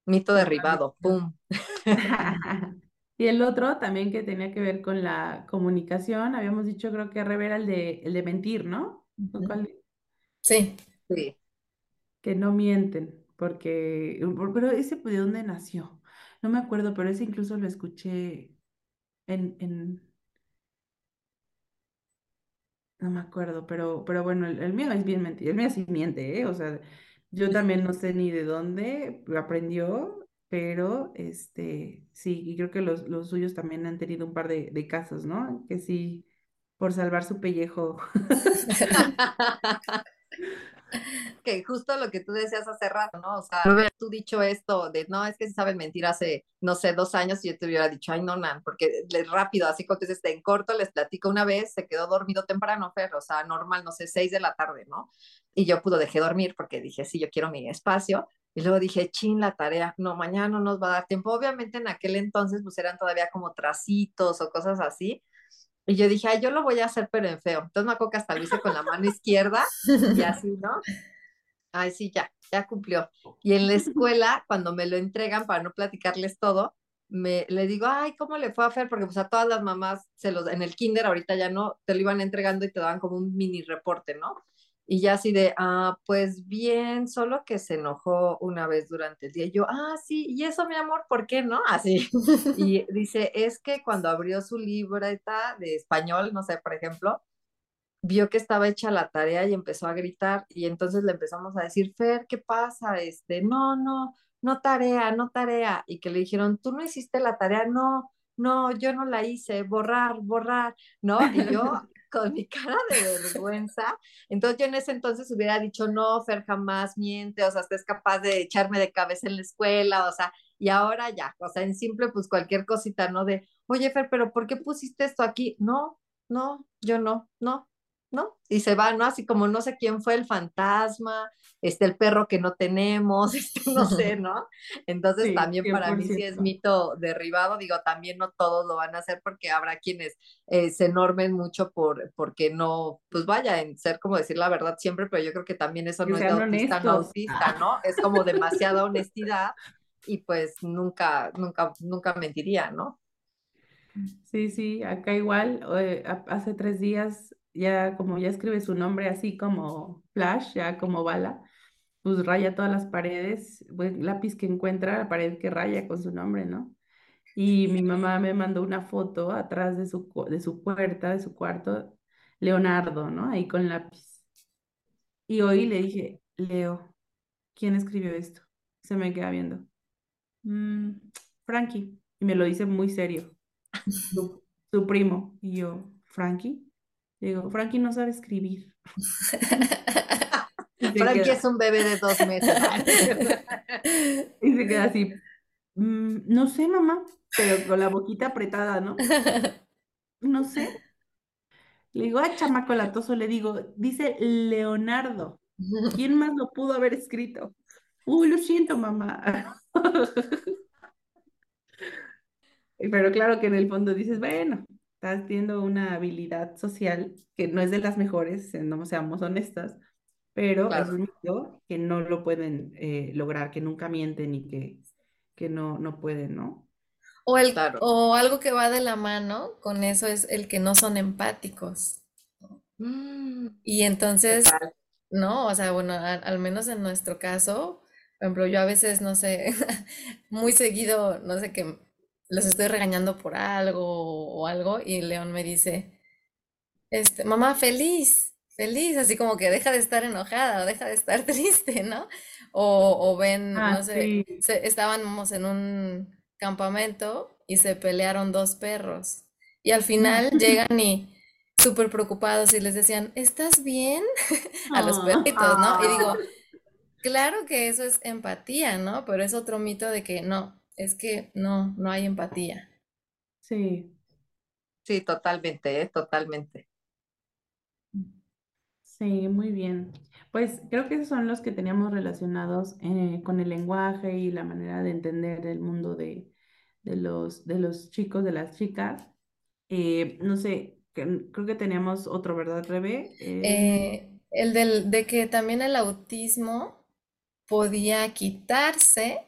[SPEAKER 6] mito derribado, ¡pum! [LAUGHS]
[SPEAKER 5] Y el otro también que tenía que ver con la comunicación, habíamos dicho creo que Revera el de, el de mentir, ¿no?
[SPEAKER 7] Sí.
[SPEAKER 6] Sí.
[SPEAKER 5] Que no mienten, porque, pero ese de dónde nació, no me acuerdo, pero ese incluso lo escuché en, en, no me acuerdo, pero, pero bueno, el, mío es bien mentir, el mío sí miente, ¿eh? O sea, yo también no sé ni de dónde aprendió, pero este, sí, y creo que los, los suyos también han tenido un par de, de casos, ¿no? Que sí por salvar su pellejo. [LAUGHS]
[SPEAKER 6] que justo lo que tú decías hace rato, ¿no? O sea, tú dicho esto de, no, es que si saben mentir hace, no sé, dos años y yo te hubiera dicho, ay, no, nan, porque rápido, así como dices, en corto les platico una vez, se quedó dormido temprano, Fer, o sea, normal, no sé, seis de la tarde, ¿no? Y yo pudo dejé dormir porque dije, sí, yo quiero mi espacio. Y luego dije, chin, la tarea, no, mañana no nos va a dar tiempo. Obviamente en aquel entonces pues eran todavía como tracitos o cosas así, y yo dije, ay, yo lo voy a hacer, pero en feo. Entonces me acuerdo que hasta lo hice con la mano izquierda y [LAUGHS] así, ¿no? Ay, sí, ya, ya cumplió. Y en la escuela, cuando me lo entregan para no platicarles todo, me le digo, ay, ¿cómo le fue a Fer? Porque pues a todas las mamás se los, en el kinder ahorita ya no, te lo iban entregando y te daban como un mini reporte, ¿no? Y ya así de, ah, pues bien, solo que se enojó una vez durante el día. Y yo, ah, sí, y eso, mi amor, ¿por qué no? Así. [LAUGHS] Y [LAUGHS] dice, es que cuando abrió su libreta de español, no sé, por ejemplo, vio que estaba hecha la tarea y empezó a gritar. Y entonces le empezamos a decir, Fer, ¿qué pasa? Este, no, no, no tarea, no tarea. Y que le dijeron, tú no hiciste la tarea, no, no, yo no la hice, borrar, borrar, ¿no? Y yo [LAUGHS] con mi cara de vergüenza. Entonces yo en ese entonces hubiera dicho, no, Fer jamás miente, o sea, es capaz de echarme de cabeza en la escuela, o sea, y ahora ya, o sea, en simple, pues cualquier cosita, ¿no? De, oye, Fer, pero ¿por qué pusiste esto aquí? No, no, yo no, no, ¿no? Y se va, ¿no? Así como no sé quién fue el fantasma, este, el perro que no tenemos, [LAUGHS] este, no sé, ¿no? Entonces también para mí sí es mito derribado, digo, también no todos lo van a hacer porque habrá quienes eh, se normen mucho por, porque no, pues vaya, en ser como decir la verdad siempre, pero yo creo que también eso no es de autista, no autista, ¿no? Es como demasiada honestidad y pues nunca, nunca, nunca mentiría, ¿no?
[SPEAKER 5] Sí, sí, acá igual, eh, hace tres días ya como ya escribe su nombre así como flash, ya como bala, pues raya todas las paredes, pues, lápiz que encuentra, la pared que raya con su nombre, ¿no? Y mi mamá me mandó una foto atrás de su, de su puerta, de su cuarto, Leonardo, ¿no? Ahí con lápiz. Y hoy le dije, Leo, ¿quién escribió esto? Se me queda viendo. Mm, Frankie. Y me lo dice muy serio. [LAUGHS] Su, su primo. Y yo, ¿Frankie? Digo, Frankie no sabe escribir. [LAUGHS]
[SPEAKER 6] Frankie es un bebé de dos meses. [LAUGHS]
[SPEAKER 5] y se queda así. Mm, no sé, mamá, pero con la boquita apretada, ¿no? No sé. Le digo, ah, chamaco latoso, le digo, dice Leonardo. ¿Quién más lo pudo haber escrito? Uy, lo siento, mamá. [LAUGHS] Pero claro que en el fondo dices, bueno, estás teniendo una habilidad social que no es de las mejores, no seamos honestas, pero es un mito que no lo pueden eh, lograr, que nunca mienten y que, que no, no pueden, ¿no?
[SPEAKER 7] O, el, o algo que va de la mano con eso es el que no son empáticos. Mm. Y entonces, no, o sea, bueno, al, menos en nuestro caso, Por ejemplo, yo a veces, no sé, [LAUGHS] muy seguido, no sé, que los estoy regañando por algo o algo y León me dice, este, mamá, feliz, feliz, así como que deja de estar enojada o deja de estar [LAUGHS] triste, ¿no? O, o ven,
[SPEAKER 5] Ah,
[SPEAKER 7] no sé,
[SPEAKER 5] sí.
[SPEAKER 7] se- estábamos en un campamento y se pelearon dos perros y al final [LAUGHS] llegan y súper preocupados y les decían, ¿estás bien? [LAUGHS] A los
[SPEAKER 5] Ah.
[SPEAKER 7] perritos, ¿no? Y digo, Claro que eso es empatía, ¿no? Pero es otro mito de que no, es que no, no hay empatía.
[SPEAKER 5] Sí,
[SPEAKER 6] Sí, totalmente, ¿eh? Totalmente.
[SPEAKER 5] sí, muy bien. Pues creo que esos son los que teníamos relacionados eh, con el lenguaje y la manera de entender el mundo de, de los, de los chicos, de las chicas. Eh, no sé, que- creo que teníamos otro, ¿verdad, Rebe? Eh,
[SPEAKER 7] Eh, el del, de que también el autismo podía quitarse,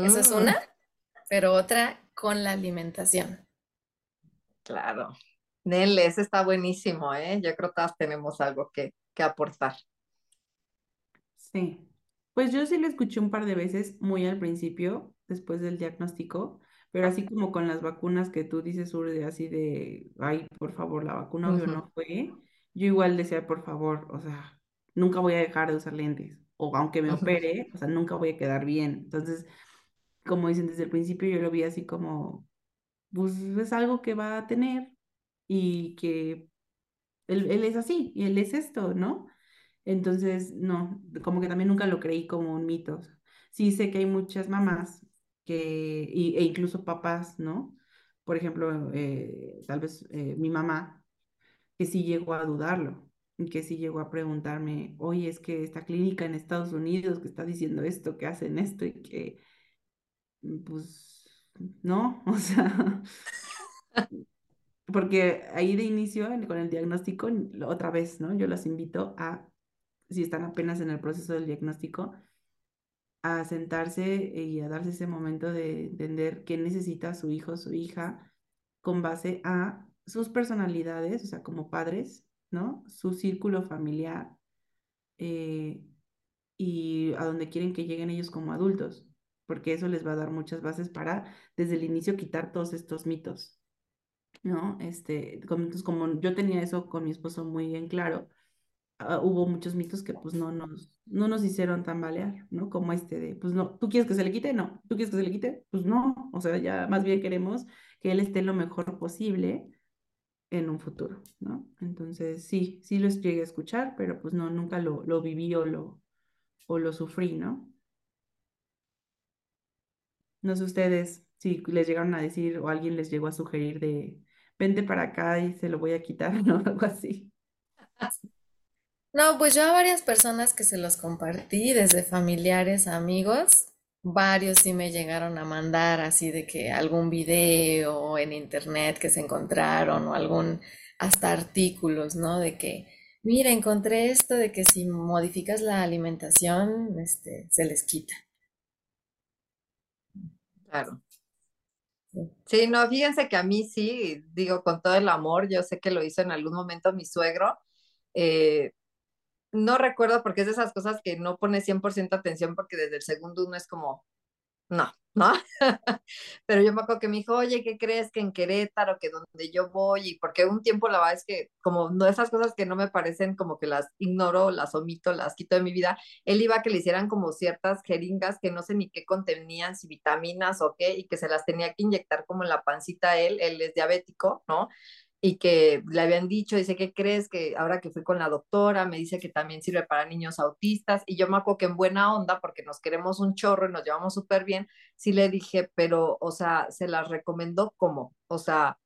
[SPEAKER 7] eso es
[SPEAKER 6] Mm,
[SPEAKER 7] una, pero otra con la alimentación.
[SPEAKER 6] claro. Nel, ese está buenísimo, ¿eh? Yo creo que todas tenemos algo que, que aportar.
[SPEAKER 5] Sí, pues yo sí lo escuché un par de veces, muy al principio, después del diagnóstico, pero así como con las vacunas que tú dices, Urde, así de, ay, por favor, la vacuna obvio no fue, yo igual decía, por favor, o sea, nunca voy a dejar de usar lentes, o aunque me opere, o sea, nunca voy a quedar bien. Entonces, como dicen desde el principio, yo lo vi así como, pues es algo que va a tener y que él, él es así y él es esto, ¿no? Entonces, no, como que también nunca lo creí como un mito. Sí sé que hay muchas mamás que, y- e incluso papás, ¿no? Por ejemplo, eh, tal vez eh, mi mamá, que sí llegó a dudarlo, que sí llegó a preguntarme, oye, es que esta clínica en Estados Unidos que está diciendo esto, que hacen esto y que, pues, no, [LAUGHS] o sea, porque ahí de inicio, con el diagnóstico, otra vez, ¿no? Yo los invito a si están apenas en el proceso del diagnóstico, a sentarse y a darse ese momento de entender qué necesita su hijo su hija con base a sus personalidades, o sea, como padres, ¿no? Su círculo familiar eh, y a donde quieren que lleguen ellos como adultos, porque eso les va a dar muchas bases para desde el inicio quitar todos estos mitos, ¿no? Este, como, entonces, como yo tenía eso con mi esposo muy en claro ah, hubo muchos mitos que pues no nos, no nos hicieron tambalear, ¿no? Como este de, pues no, ¿tú quieres que se le quite? No. ¿Tú quieres que se le quite? Pues no. O sea, ya más bien queremos que él esté lo mejor posible en un futuro, ¿no? Entonces, sí, sí los llegué a escuchar, pero pues no, nunca lo, lo viví o lo, o lo sufrí, ¿no? No sé ustedes si les llegaron a decir o alguien les llegó a sugerir de, vente para acá y se lo voy a quitar, [LAUGHS] ¿no? Algo así.
[SPEAKER 7] No, pues yo a varias personas que se los compartí, desde familiares, amigos, varios sí me llegaron a mandar así de que algún video en internet que se encontraron o algún, hasta artículos, ¿no? De que, mira, encontré esto de que si modificas la alimentación, este, se les quita.
[SPEAKER 6] Claro.
[SPEAKER 7] Sí.
[SPEAKER 6] No, fíjense que a mí sí, digo, con todo el amor, yo sé que lo hizo en algún momento mi suegro. eh, no recuerdo porque es de esas cosas que no pone 100% atención porque desde el segundo uno es como, no, ¿no? [LAUGHS] Pero yo me acuerdo que me dijo, oye, ¿qué crees que en Querétaro, que donde yo voy? Y porque un tiempo la verdad es que como no esas cosas que no me parecen como que las ignoro, las omito, las quito de mi vida, él iba a que le hicieran como ciertas jeringas que no sé ni qué contenían, si vitaminas o qué, y que se las tenía que inyectar como en la pancita él, él es diabético, ¿no? Y que le habían dicho, dice, ¿qué crees? Que ahora que fui con la doctora, me dice que también sirve para niños autistas, y yo me acuerdo que en buena onda, porque nos queremos un chorro y nos llevamos súper bien, sí le dije, pero, o sea, se las recomendó como, o sea,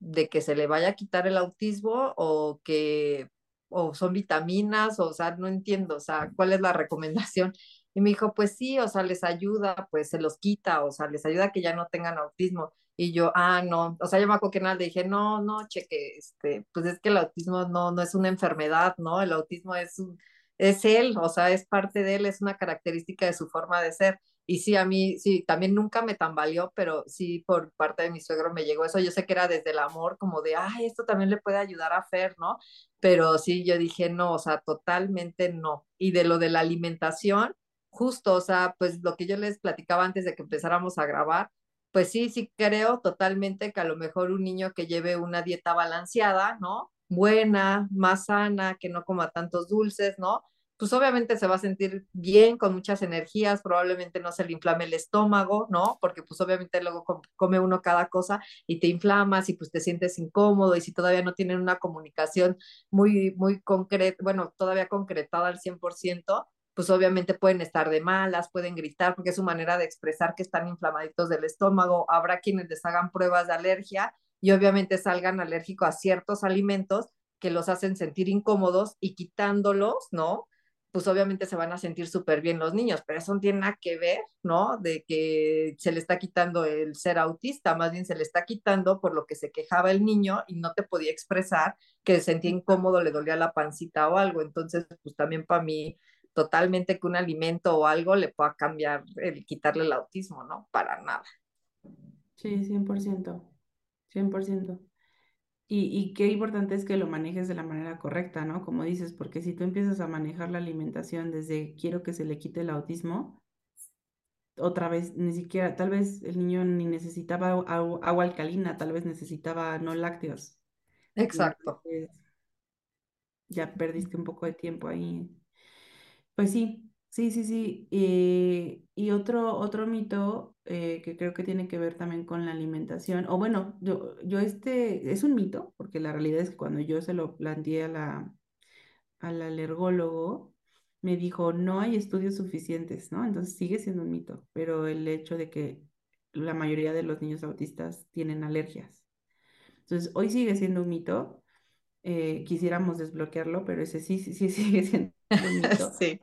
[SPEAKER 6] de que se le vaya a quitar el autismo o que, o son vitaminas, o, sea, no entiendo, o sea, ¿cuál es la recomendación? Y me dijo, pues sí, o sea, les ayuda, pues se los quita, o sea, les ayuda a que ya no tengan autismo. Y yo, ah, no, o sea, yo me acuerdo que nada, le dije, no, no, cheque, este, pues es que el autismo no, no es una enfermedad, ¿no? El autismo es un, es él, o sea, es parte de él, es una característica de su forma de ser. Y sí, a mí, sí, también nunca me tambaleó, pero sí por parte de mi suegro me llegó eso. Yo sé que era desde el amor, como de, ay, esto también le puede ayudar a Fer, ¿no? Pero sí, yo dije, no, o sea, totalmente no. Y de lo de la alimentación, justo, o sea, pues lo que yo les platicaba antes de que empezáramos a grabar, pues sí, sí creo totalmente que a lo mejor un niño que lleve una dieta balanceada, ¿no? Buena, más sana, que no coma tantos dulces, ¿no? Pues obviamente se va a sentir bien, con muchas energías, probablemente no se le inflame el estómago, ¿no? Porque pues obviamente luego come uno cada cosa y te inflamas y pues te sientes incómodo y si todavía no tienen una comunicación muy, muy concreta, bueno, todavía concretada al 100%, pues obviamente pueden estar de malas, pueden gritar, porque es su manera de expresar que están inflamaditos del estómago. Habrá quienes les hagan pruebas de alergia y obviamente salgan alérgicos a ciertos alimentos que los hacen sentir incómodos y quitándolos, ¿no? Pues obviamente se van a sentir súper bien los niños, pero eso no tiene nada que ver, ¿no? De que se le está quitando el ser autista, más bien se le está quitando por lo que se quejaba el niño y no te podía expresar que se sentía incómodo, le dolía la pancita o algo. Entonces, pues también para mí totalmente que un alimento o algo le pueda cambiar, el quitarle el autismo, ¿no? Para nada.
[SPEAKER 5] Sí, 100%, 100%. Y, y qué importante es que lo manejes de la manera correcta, ¿no? Como dices, porque si tú empiezas a manejar la alimentación desde quiero que se le quite el autismo, otra vez, ni siquiera, tal vez el niño ni necesitaba agua, agua alcalina, tal vez necesitaba no lácteos.
[SPEAKER 6] Exacto.
[SPEAKER 5] ya perdiste un poco de tiempo ahí. Pues sí, sí, sí, sí. Eh, y otro, otro mito eh, que creo que tiene que ver también con la alimentación, o bueno, yo, yo este es un mito, porque la realidad es que cuando yo se lo planteé a la, al alergólogo, me dijo, no hay estudios suficientes, ¿no? Entonces sigue siendo un mito, pero el hecho de que la mayoría de los niños autistas tienen alergias. Entonces, hoy sigue siendo un mito. eh, quisiéramos desbloquearlo, pero ese sí, sí, sí [LAUGHS] sigue siendo un mito. [LAUGHS]
[SPEAKER 6] Sí.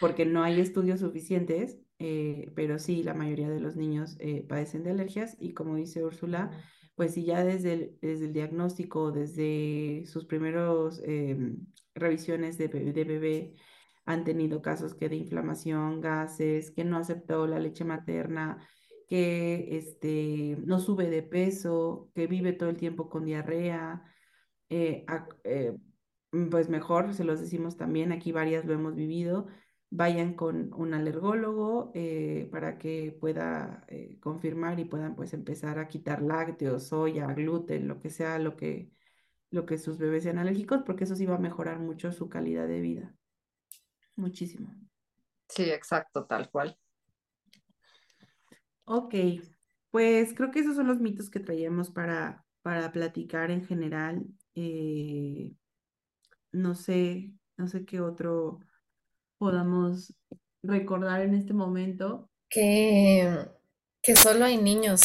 [SPEAKER 5] Porque no hay estudios suficientes, eh, pero sí, la mayoría de los niños eh, padecen de alergias y como dice Úrsula, pues si ya desde el, desde el diagnóstico, desde sus primeros em, revisiones de, de bebé, han tenido casos que de inflamación, gases, que no aceptó la leche materna, que este, no sube de peso, que vive todo el tiempo con diarrea, eh, pues mejor, se los decimos también, aquí varias lo hemos vivido, vayan con un alergólogo eh, para que pueda eh, confirmar y puedan pues empezar a quitar lácteos, soya, gluten, lo que sea, lo que, lo que sus bebés sean alérgicos, porque eso sí va a mejorar mucho su calidad de vida. Muchísimo.
[SPEAKER 6] Sí, exacto, tal cual.
[SPEAKER 5] Ok, pues creo que esos son los mitos que traíamos para, para platicar en general. Eh, no sé, no sé qué otro podamos recordar en este momento.
[SPEAKER 7] Que, que solo hay niños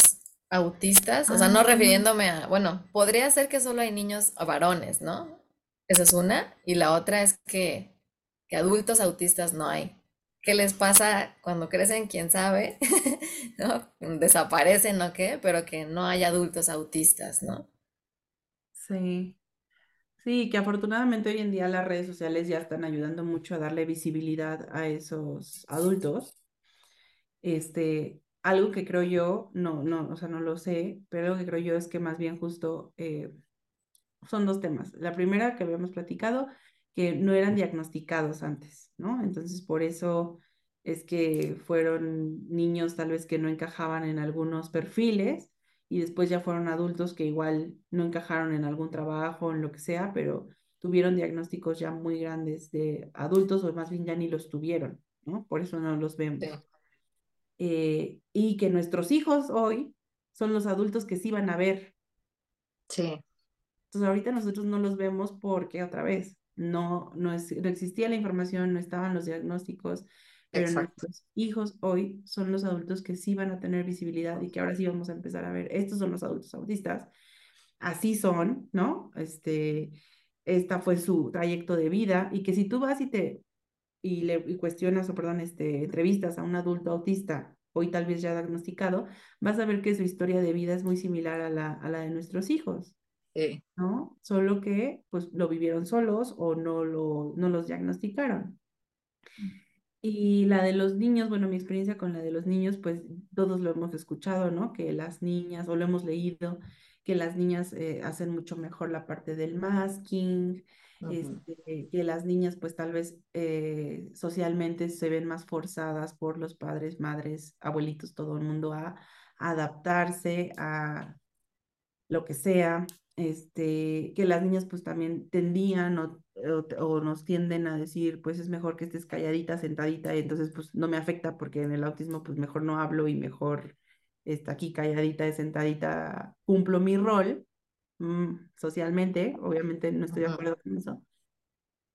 [SPEAKER 7] autistas, o sea, no
[SPEAKER 5] Ah,
[SPEAKER 7] refiriéndome a, bueno, podría ser que solo hay niños varones, ¿no? Esa es una. Y la otra es que, que adultos autistas no hay. ¿Qué les pasa cuando crecen? ¿Quién sabe? [LAUGHS] ¿No? Desaparecen o qué, pero que no hay adultos autistas, ¿no?
[SPEAKER 5] sí, sí, que afortunadamente hoy en día las redes sociales ya están ayudando mucho a darle visibilidad a esos adultos. Este, algo que creo yo, no, no, o sea, no lo sé, pero algo que creo yo es que más bien justo eh, son dos temas. La primera que habíamos platicado, que no eran diagnosticados antes, ¿no? Entonces, por eso es que fueron niños tal vez que no encajaban en algunos perfiles y después ya fueron adultos que igual no encajaron en algún trabajo, en lo que sea, pero tuvieron diagnósticos ya muy grandes de adultos o más bien ya ni los tuvieron, ¿no? Por eso no los vemos.
[SPEAKER 6] Sí.
[SPEAKER 5] Eh, y que nuestros hijos hoy son los adultos que sí van a ver
[SPEAKER 6] Sí,
[SPEAKER 5] entonces ahorita nosotros no los vemos porque otra vez no, no, es, no existía la información, no estaban los diagnósticos, pero nuestros hijos hoy son los adultos que sí van a tener visibilidad y que ahora sí vamos a empezar a ver, estos son los adultos autistas, así son, ¿no? Este, esta fue su trayecto de vida y que si tú vas y te y le y cuestionas o perdón, este, entrevistas a un adulto autista hoy tal vez ya diagnosticado, vas a ver que su historia de vida es muy similar a la, a la de nuestros hijos.
[SPEAKER 6] Sí,
[SPEAKER 5] ¿no? Solo que pues lo vivieron solos o no, lo, no los diagnosticaron. Y la de los niños, bueno, mi experiencia con la de los niños, pues todos lo hemos escuchado, ¿no? Que las niñas, o lo hemos leído, que las niñas eh, hacen mucho mejor la parte del masking, este, que las niñas pues tal vez eh, socialmente se ven más forzadas por los padres, madres, abuelitos, todo el mundo a, adaptarse a lo que sea, este, que las niñas pues también tendían o, o, nos tienden a decir pues es mejor que estés calladita, sentadita, y entonces pues no me afecta porque en el autismo pues mejor no hablo y mejor está aquí calladita, sentadita, cumplo mi rol Mm, socialmente, obviamente no estoy de acuerdo con eso.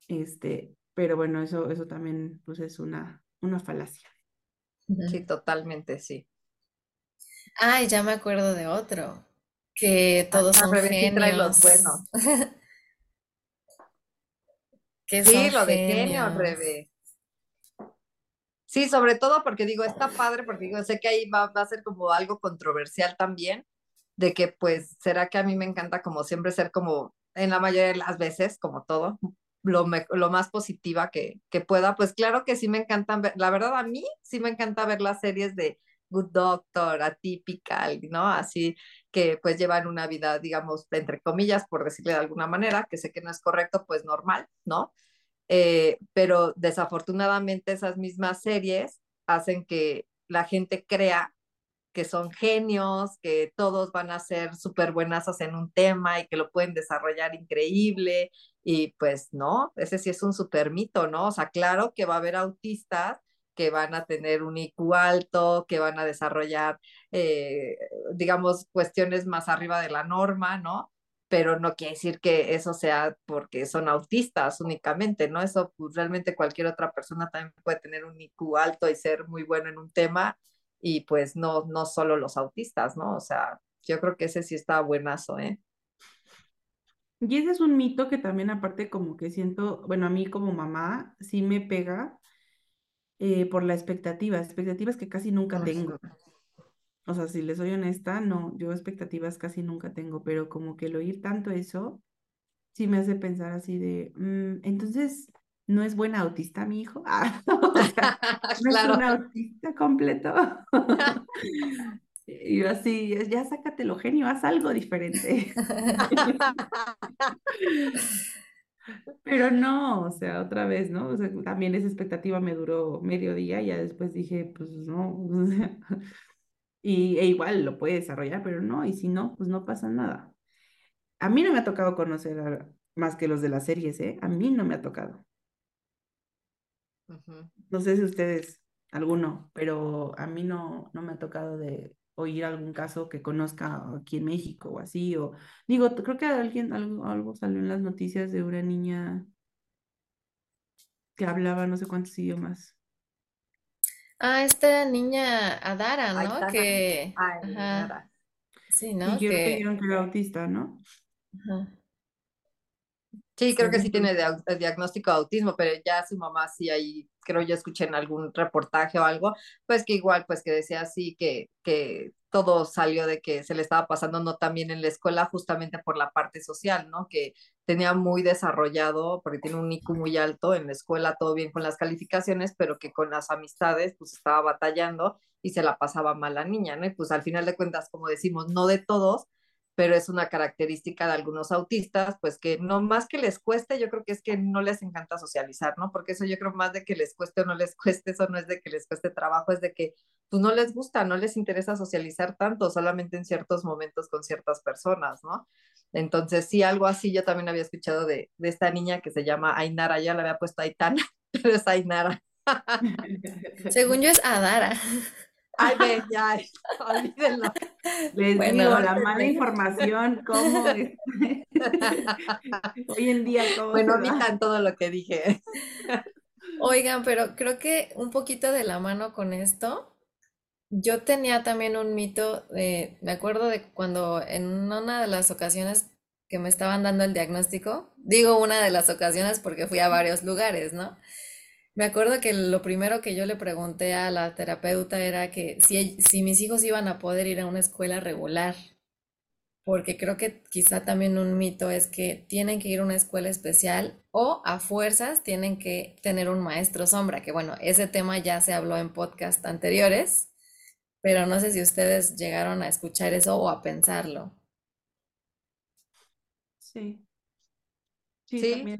[SPEAKER 5] Este, pero bueno, eso, eso también pues es una, una falacia.
[SPEAKER 6] Sí, totalmente, sí.
[SPEAKER 7] Ay, ya me acuerdo de otro, que todos son genios.
[SPEAKER 6] los buenos. [LAUGHS] sí, lo de genio, Rebe. Sí, sobre todo porque digo, está padre, porque digo, sé que ahí va, va a ser como algo controversial también, de que pues será que a mí me encanta como siempre ser como en la mayoría de las veces, como todo, lo, lo más positiva que, que, pueda. Pues claro que sí me encantan ver, la verdad a mí sí me encanta ver las series de Good Doctor, Atypical, ¿no? Así que pues llevan una vida, digamos, entre comillas, por decirle de alguna manera, que sé que no es correcto, pues normal, ¿no? Eh, pero desafortunadamente esas mismas series hacen que la gente crea que son genios, que todos van a ser súper buenas en un tema y que lo pueden desarrollar increíble. Y pues no, ese sí es un súper mito, ¿no? O sea, claro que va a haber autistas que van a tener un IQ alto, que van a desarrollar, eh, digamos, cuestiones más arriba de la norma, ¿no? Pero no quiere decir que eso sea porque son autistas únicamente, ¿no? Eso pues, realmente cualquier otra persona también puede tener un IQ alto y ser muy bueno en un tema y pues no, no solo los autistas, ¿no? O sea, yo creo que ese sí está buenazo, ¿eh?
[SPEAKER 5] Y ese es un mito que también aparte como que siento, bueno, a mí como mamá sí me pega eh, por la expectativa, expectativas que casi nunca tengo. O sea, si les soy honesta, no, yo expectativas casi nunca tengo, pero como que el oír tanto eso, sí me hace pensar así de, mm, entonces, no es buena autista mi hijo. [LAUGHS] Ah, [LAUGHS] no es un autista completo. [LAUGHS] y yo así, ya sácatelo genio, haz algo diferente. Pero no, o sea, otra vez, ¿no? O sea, también esa expectativa me duró medio día y ya después dije, pues no, [LAUGHS] y e igual lo puede desarrollar, pero no, y si no, pues no pasa nada. A mí no me ha tocado conocer más que los de las series, ¿eh? A mí no me ha tocado. No sé si ustedes, alguno, pero a mí no, no me ha tocado de oír algún caso que conozca aquí en México o así, o digo, creo que alguien, algo, algo salió en las noticias de una niña que hablaba no sé cuántos idiomas.
[SPEAKER 7] Ah, esta niña Adara, ¿no? Que,
[SPEAKER 5] Sí, ¿no? Y que... que era autista, ¿no? Ajá.
[SPEAKER 6] Sí, creo que sí tiene diagnóstico de autismo, pero ya su mamá sí ahí, creo yo escuché en algún reportaje o algo, pues que igual, pues que decía así que, que todo salió de que se le estaba pasando no tan bien en la escuela justamente por la parte social, ¿no? Que tenía muy desarrollado, porque tiene un IQ muy alto en la escuela, todo bien con las calificaciones, pero que con las amistades pues estaba batallando y se la pasaba mal la niña, ¿no? Y pues al final de cuentas, como decimos, no de todos, pero es una característica de algunos autistas, pues que no más que les cueste, yo creo que es que no les encanta socializar, ¿no? Porque eso yo creo más de que les cueste o no les [LAUGHS] cueste, eso no es de que les cueste trabajo, es de que pues no les gusta, no les interesa socializar tanto, solamente en ciertos momentos con ciertas personas, ¿no? Entonces, sí, algo así yo también había escuchado de, de esta niña que se llama Ainara, ya la había puesto Aitana, [LAUGHS] pero es Ainara.
[SPEAKER 7] Según yo es Adara. [LAUGHS]
[SPEAKER 6] Ay, ve, ya, [LAUGHS] olvídenlo.
[SPEAKER 5] Les digo, la mala información, cómo [LAUGHS] hoy en día cómo
[SPEAKER 6] Bueno, omitan todo lo que dije.
[SPEAKER 7] Oigan, pero creo que un poquito de la mano con esto, yo tenía también un mito, de, me acuerdo de cuando en una de las ocasiones que me estaban dando el diagnóstico, digo una de las ocasiones porque fui a varios lugares, ¿no? Me acuerdo que lo primero que yo le pregunté a la terapeuta era que si, si mis hijos iban a poder ir a una escuela regular, porque creo que quizá también un mito es que tienen que ir a una escuela especial o a fuerzas tienen que tener un maestro sombra, que bueno, ese tema ya se habló en podcast anteriores, pero no sé si ustedes llegaron a escuchar eso o a pensarlo.
[SPEAKER 5] Sí.
[SPEAKER 6] Sí, sí,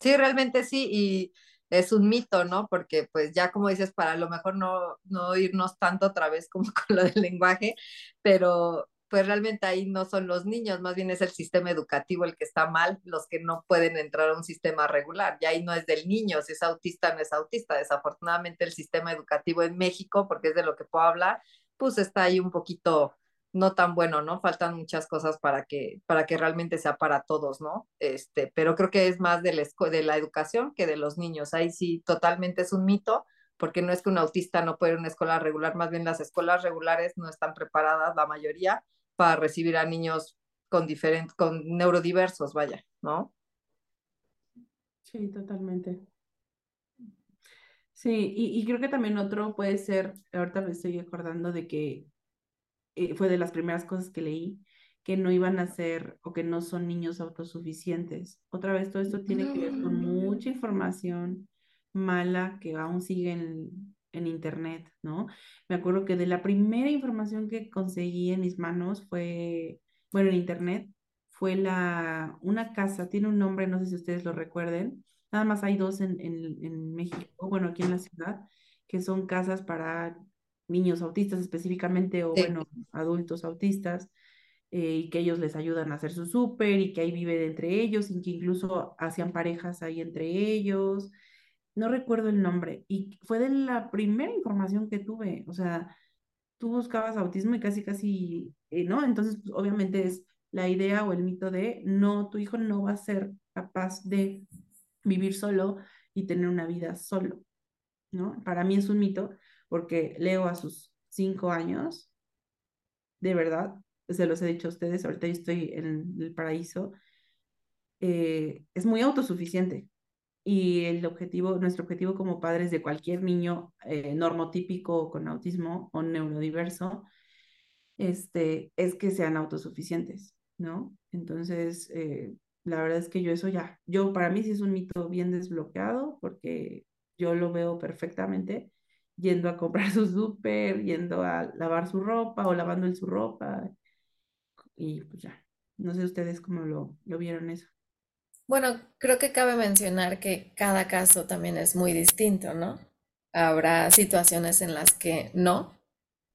[SPEAKER 6] sí, realmente sí, y es un mito, ¿no? Porque pues ya como dices, para lo mejor no, no irnos tanto otra vez como [LAUGHS] con lo del lenguaje, pero pues realmente ahí no son los niños, más bien es el sistema educativo el que está mal, los que no pueden entrar a un sistema regular. Ya ahí no es del niño, si es autista no es autista. Desafortunadamente el sistema educativo en México, porque es de lo que puedo hablar, pues está ahí un poquito no tan bueno, ¿no? Faltan muchas cosas para que, para que realmente sea para todos, ¿no? Este, pero creo que es más de la, de la educación que de los niños. Ahí sí, totalmente es un mito, porque no es que un autista no pueda ir a una escuela regular, más bien las escuelas regulares no están preparadas, la mayoría, para recibir a niños con con neurodiversos, vaya, ¿no?
[SPEAKER 5] Sí, totalmente. Sí, y, y creo que también otro puede ser, ahorita me estoy acordando de que eh, fue de las primeras cosas que leí, que no iban a ser o que no son niños autosuficientes. Otra vez, todo esto tiene que ver con mucha información mala que aún sigue en, en internet, ¿no? Me acuerdo que de la primera información que conseguí en mis manos fue, bueno, en internet, fue la, una casa, tiene un nombre, no sé si ustedes lo recuerden, nada más hay dos en, en, en México, bueno, aquí en la ciudad, que son casas para niños autistas específicamente o bueno, adultos autistas, eh, y que ellos les ayudan a hacer su súper y que ahí viven entre ellos y que incluso hacían parejas ahí entre ellos. No recuerdo el nombre y fue de la primera información que tuve, o sea, tú buscabas autismo y casi, casi, eh, ¿no? Entonces, pues, obviamente es la idea o el mito de, no, tu hijo no va a ser capaz de vivir solo y tener una vida solo, ¿no? Para mí es un mito porque Leo a sus cinco años, de verdad, se los he dicho a ustedes, ahorita yo estoy en el paraíso, eh, es muy autosuficiente. Y el objetivo, nuestro objetivo como padres de cualquier niño eh, normotípico con autismo o neurodiverso, este, es que sean autosuficientes, ¿no? Entonces, eh, la verdad es que yo eso ya, yo para mí sí es un mito bien desbloqueado porque yo lo veo perfectamente yendo a comprar [LAUGHS] su súper, yendo a lavar su ropa o lavando su ropa. Y pues ya, no sé ustedes cómo lo, lo vieron eso.
[SPEAKER 7] Bueno, creo que cabe mencionar que cada caso también es muy distinto, ¿no? Habrá situaciones en las que no,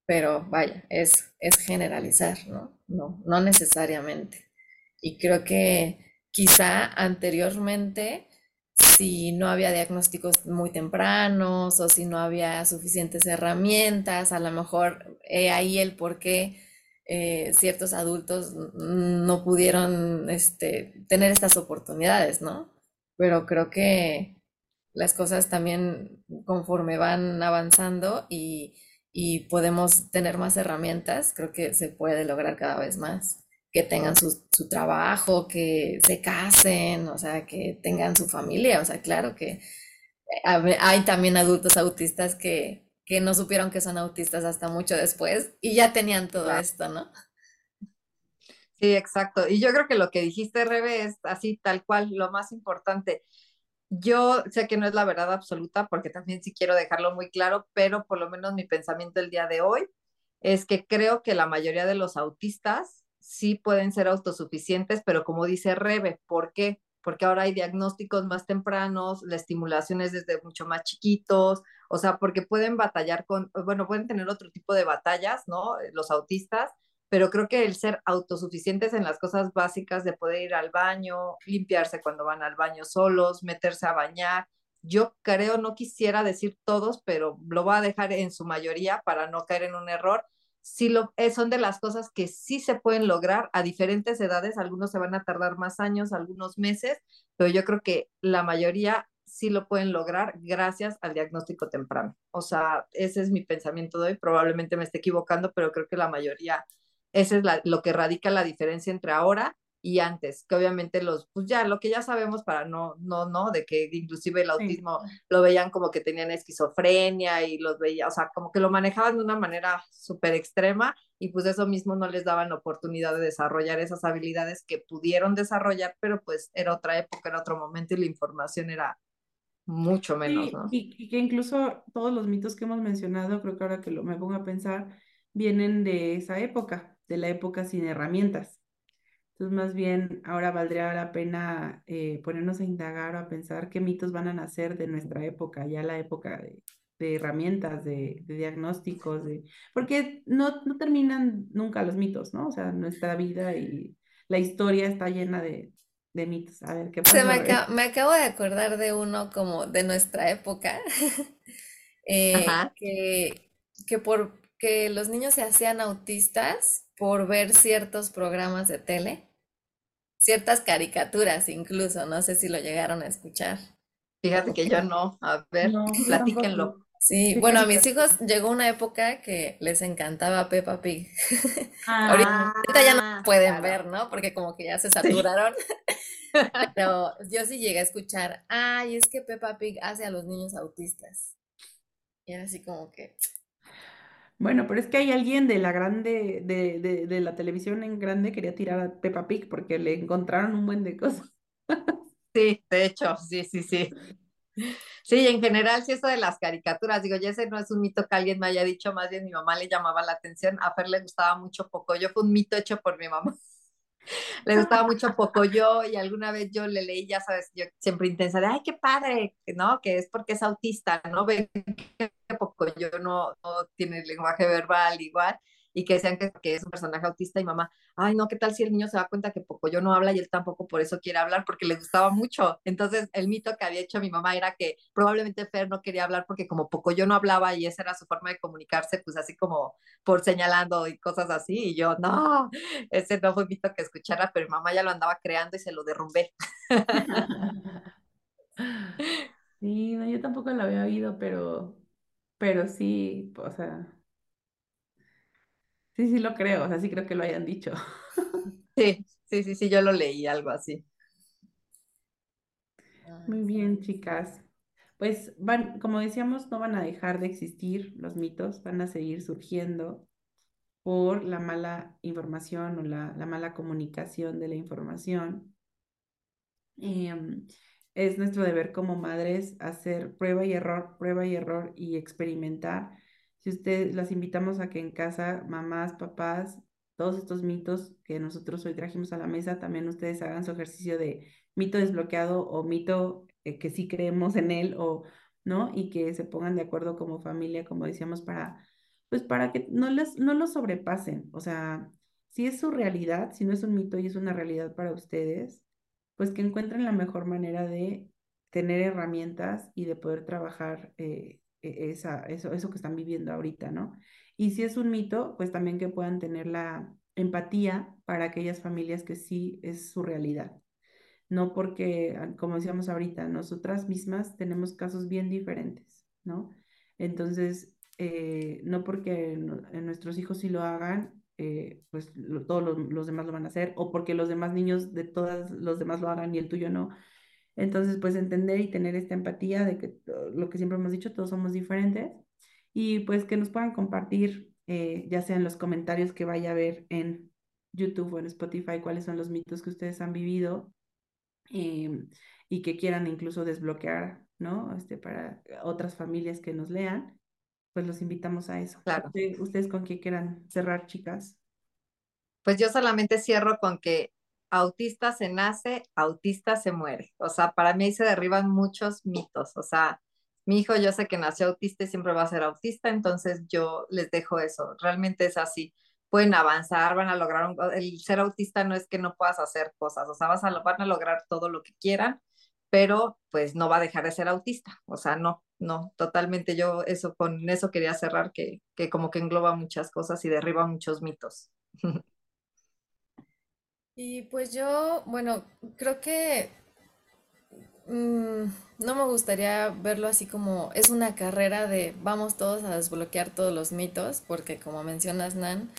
[SPEAKER 7] pero vaya, es, es generalizar, ¿no? No, no necesariamente. Y creo que quizá anteriormente si no había diagnósticos muy tempranos o si no había suficientes herramientas, a lo mejor ahí el por qué eh, ciertos adultos no pudieron este, tener estas oportunidades, ¿no? Pero creo que las cosas también conforme van avanzando y, y podemos tener más herramientas, creo que se puede lograr cada vez más que tengan su, su, trabajo, que se casen, o sea, que tengan su familia, o sea, claro que hay también adultos autistas que, que no supieron que son autistas hasta mucho después y ya tenían todo esto, ¿no?
[SPEAKER 6] Sí, exacto. Y yo creo que lo que dijiste, Rebe, es así tal cual, lo más importante. Yo sé que no es la verdad absoluta, porque también sí quiero dejarlo muy claro, pero por lo menos mi pensamiento el día de hoy es que creo que la mayoría de los autistas sí pueden ser autosuficientes, pero como dice Rebe, ¿por qué? Porque ahora hay diagnósticos más tempranos, la estimulación es desde mucho más chiquitos, o sea, porque pueden batallar con, bueno, pueden tener otro tipo de batallas, ¿no? Los autistas, pero creo que el ser autosuficientes en las cosas básicas de poder ir al baño, limpiarse cuando van al baño solos, meterse a bañar, yo creo, no quisiera decir todos, pero lo voy a dejar en su mayoría para no caer en un error, sí lo, eh, son de las cosas que sí se pueden lograr a diferentes edades, algunos se van a tardar más años, algunos meses, pero yo creo que la mayoría sí lo pueden lograr gracias al diagnóstico temprano. O sea, ese es mi pensamiento de hoy, probablemente me esté equivocando, pero creo que la mayoría, ese es lo que radica la diferencia entre ahora y antes, que obviamente los, pues ya, lo que ya sabemos para no, no, no, de que inclusive el autismo lo veían como que tenían esquizofrenia y los veía, o sea, como que lo manejaban de una manera súper extrema y pues eso mismo no les daban la oportunidad de desarrollar esas habilidades que pudieron desarrollar, pero pues era otra época, era otro momento y la información era mucho menos, ¿no?
[SPEAKER 5] Y, que incluso todos los mitos que hemos mencionado, creo que ahora que lo me pongo a pensar, vienen de esa época, de la época sin herramientas Entonces, más bien, ahora valdría la pena eh, ponernos a indagar o a pensar qué mitos van a nacer de nuestra época, ya la época de, de herramientas, de, de diagnósticos, de... porque no, no terminan nunca los mitos, ¿no? O sea, nuestra vida y la historia está llena de, de mitos. A ver, ¿qué
[SPEAKER 7] Se me,
[SPEAKER 5] pasa?
[SPEAKER 7] aca- me acabo de acordar de uno como de nuestra época, [LAUGHS] eh, que, que por que los niños se hacían autistas por ver ciertos programas de tele, ciertas caricaturas incluso, no sé si lo llegaron a escuchar.
[SPEAKER 6] Fíjate que yo no. A ver,
[SPEAKER 5] No,
[SPEAKER 6] platíquenlo.
[SPEAKER 5] tampoco.
[SPEAKER 7] Sí,
[SPEAKER 5] ¿Qué
[SPEAKER 7] bueno, a mis hijos llegó una época que les encantaba Peppa Pig. [LAUGHS] Ahorita
[SPEAKER 5] Ah,
[SPEAKER 7] ya no pueden
[SPEAKER 6] claro.
[SPEAKER 7] ver, ¿no? Porque como que ya se
[SPEAKER 6] Sí.
[SPEAKER 7] saturaron. [LAUGHS] Pero yo sí llegué a escuchar, ay, es que Peppa Pig hace a los niños autistas. Y era así como que,
[SPEAKER 5] Bueno, pero es que hay alguien de la grande, de, de, de la televisión en grande quería tirar a Peppa Pig porque le encontraron un buen de cosas.
[SPEAKER 6] Sí, de hecho, sí, sí, sí. Sí, en general, sí, eso de las caricaturas, digo, ya ese no es un mito que alguien me haya dicho, más bien mi mamá le llamaba la atención, a Fer le gustaba mucho Pocoyo, fue un mito hecho por mi mamá, le gustaba mucho Pocoyo y alguna vez yo le leí, ya sabes, yo siempre intensa de, ay, qué padre, ¿no? Que es porque es autista, ¿no? Ven que Pocoyo no, no tiene lenguaje verbal igual y que decían que, es un personaje autista y mamá, ay, no, ¿qué tal si el niño se da cuenta que Pocoyo no habla y él tampoco por eso quiere hablar porque le gustaba mucho? Entonces, el mito que había hecho mi mamá era que probablemente Fer no quería hablar porque como Pocoyo no hablaba y esa era su forma de comunicarse, pues así como por señalando y cosas así, y yo, no, ese no fue un mito que escuchara, pero mi mamá ya lo andaba creando y se lo derrumbé. [LAUGHS]
[SPEAKER 5] Sí, no, yo tampoco lo había oído, pero, pero sí, o sea, sí, sí lo creo, o sea, sí creo que lo hayan dicho. [LAUGHS]
[SPEAKER 6] Sí, sí, sí, sí, yo lo leí, algo así.
[SPEAKER 5] Muy bien, chicas. Pues van, como decíamos, no van a dejar de existir los mitos, van a seguir surgiendo por la mala información o la, la mala comunicación de la información. Em, es nuestro deber como madres hacer prueba y error, prueba y error y experimentar. Si ustedes las invitamos a que en casa, mamás, papás, todos estos mitos que nosotros hoy trajimos a la mesa, también ustedes hagan su ejercicio de mito desbloqueado o mito eh, que sí creemos en él o no, y que se pongan de acuerdo como familia, como decíamos, para, pues para que no les, no lo sobrepasen. O sea, si es su realidad, si no es un mito y es una realidad para ustedes pues que encuentren la mejor manera de tener herramientas y de poder trabajar eh, esa, eso, que están viviendo ahorita, ¿no? Y si es un mito, pues también que puedan tener la empatía para aquellas familias que sí es su realidad. No porque, ah, como decíamos ahorita, nosotras mismas tenemos casos bien diferentes, ¿no? Entonces, eh, no porque eh, nuestros hijos sí lo hagan, eh, pues lo- todos los demás lo van a hacer, o porque los demás niños de todos los demás lo hagan y el tuyo no. Entonces, pues entender y tener esta empatía de que lo que siempre hemos dicho, todos somos diferentes, y pues que nos puedan compartir, eh, ya sea en los comentarios que vaya a ver en YouTube o en Spotify, cuáles son los mitos que ustedes han vivido em, y que quieran incluso desbloquear, ¿no? Este, para otras familias que nos lean, pues los invitamos a eso.
[SPEAKER 6] Claro.
[SPEAKER 5] Usted- ¿Ustedes con qué quieran cerrar, chicas?
[SPEAKER 6] Pues yo solamente cierro con que autista se nace, autista se muere. O sea, para mí se derriban muchos mitos. O sea, mi hijo yo sé que nació autista y siempre va a ser autista, entonces yo les dejo eso. Realmente es así. Pueden avanzar, van a lograr. El ser autista no es que no puedas hacer cosas, o sea, a, van a lograr todo lo que quieran, pero pues no va a dejar de ser autista. O sea, no, no, totalmente yo eso, con eso quería cerrar, que, que como que engloba muchas cosas y derriba muchos mitos. [LAUGHS]
[SPEAKER 7] Y pues yo, bueno, creo que mm, no me gustaría verlo así como es una carrera de vamos todos a desbloquear todos los mitos, porque como mencionas, Nan,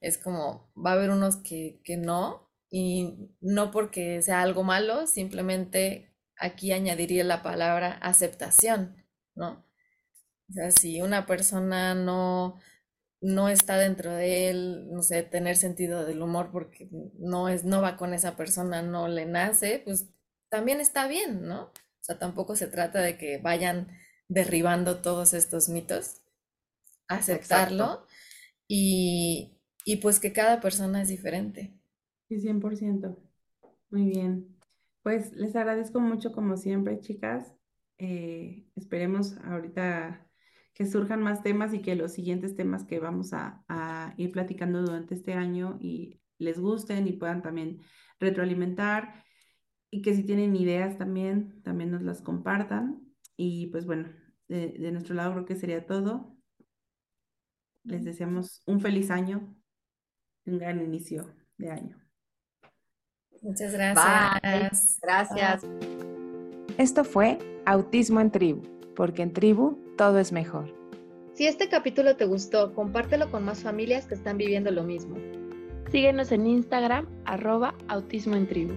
[SPEAKER 7] es como va a haber unos que, que no, y no porque sea algo malo, simplemente aquí añadiría la palabra aceptación, ¿no? O sea, si una persona no, no está dentro de él, no sé, tener sentido del humor porque no es, no va con esa persona, no le nace, pues también está bien, ¿no? O sea, tampoco se trata de que vayan derribando todos estos mitos, aceptarlo y, y pues que cada persona es diferente.
[SPEAKER 5] Sí, 100%. Muy bien. Pues les agradezco mucho como siempre, chicas. Eh, esperemos ahorita que surjan más temas y que los siguientes temas que vamos a, a ir platicando durante este año y les gusten y puedan también retroalimentar y que si tienen ideas también, también nos las compartan. Y pues bueno, de, de nuestro lado creo que sería todo. Les deseamos un feliz año, un gran inicio de año.
[SPEAKER 7] Muchas
[SPEAKER 6] Bye.
[SPEAKER 7] gracias.
[SPEAKER 6] Gracias.
[SPEAKER 3] Esto fue Autismo en Tribu, porque en tribu todo es mejor.
[SPEAKER 8] Si este capítulo te gustó, compártelo con más familias que están viviendo lo mismo.
[SPEAKER 9] Síguenos en Instagram, arroba autismo en tribu.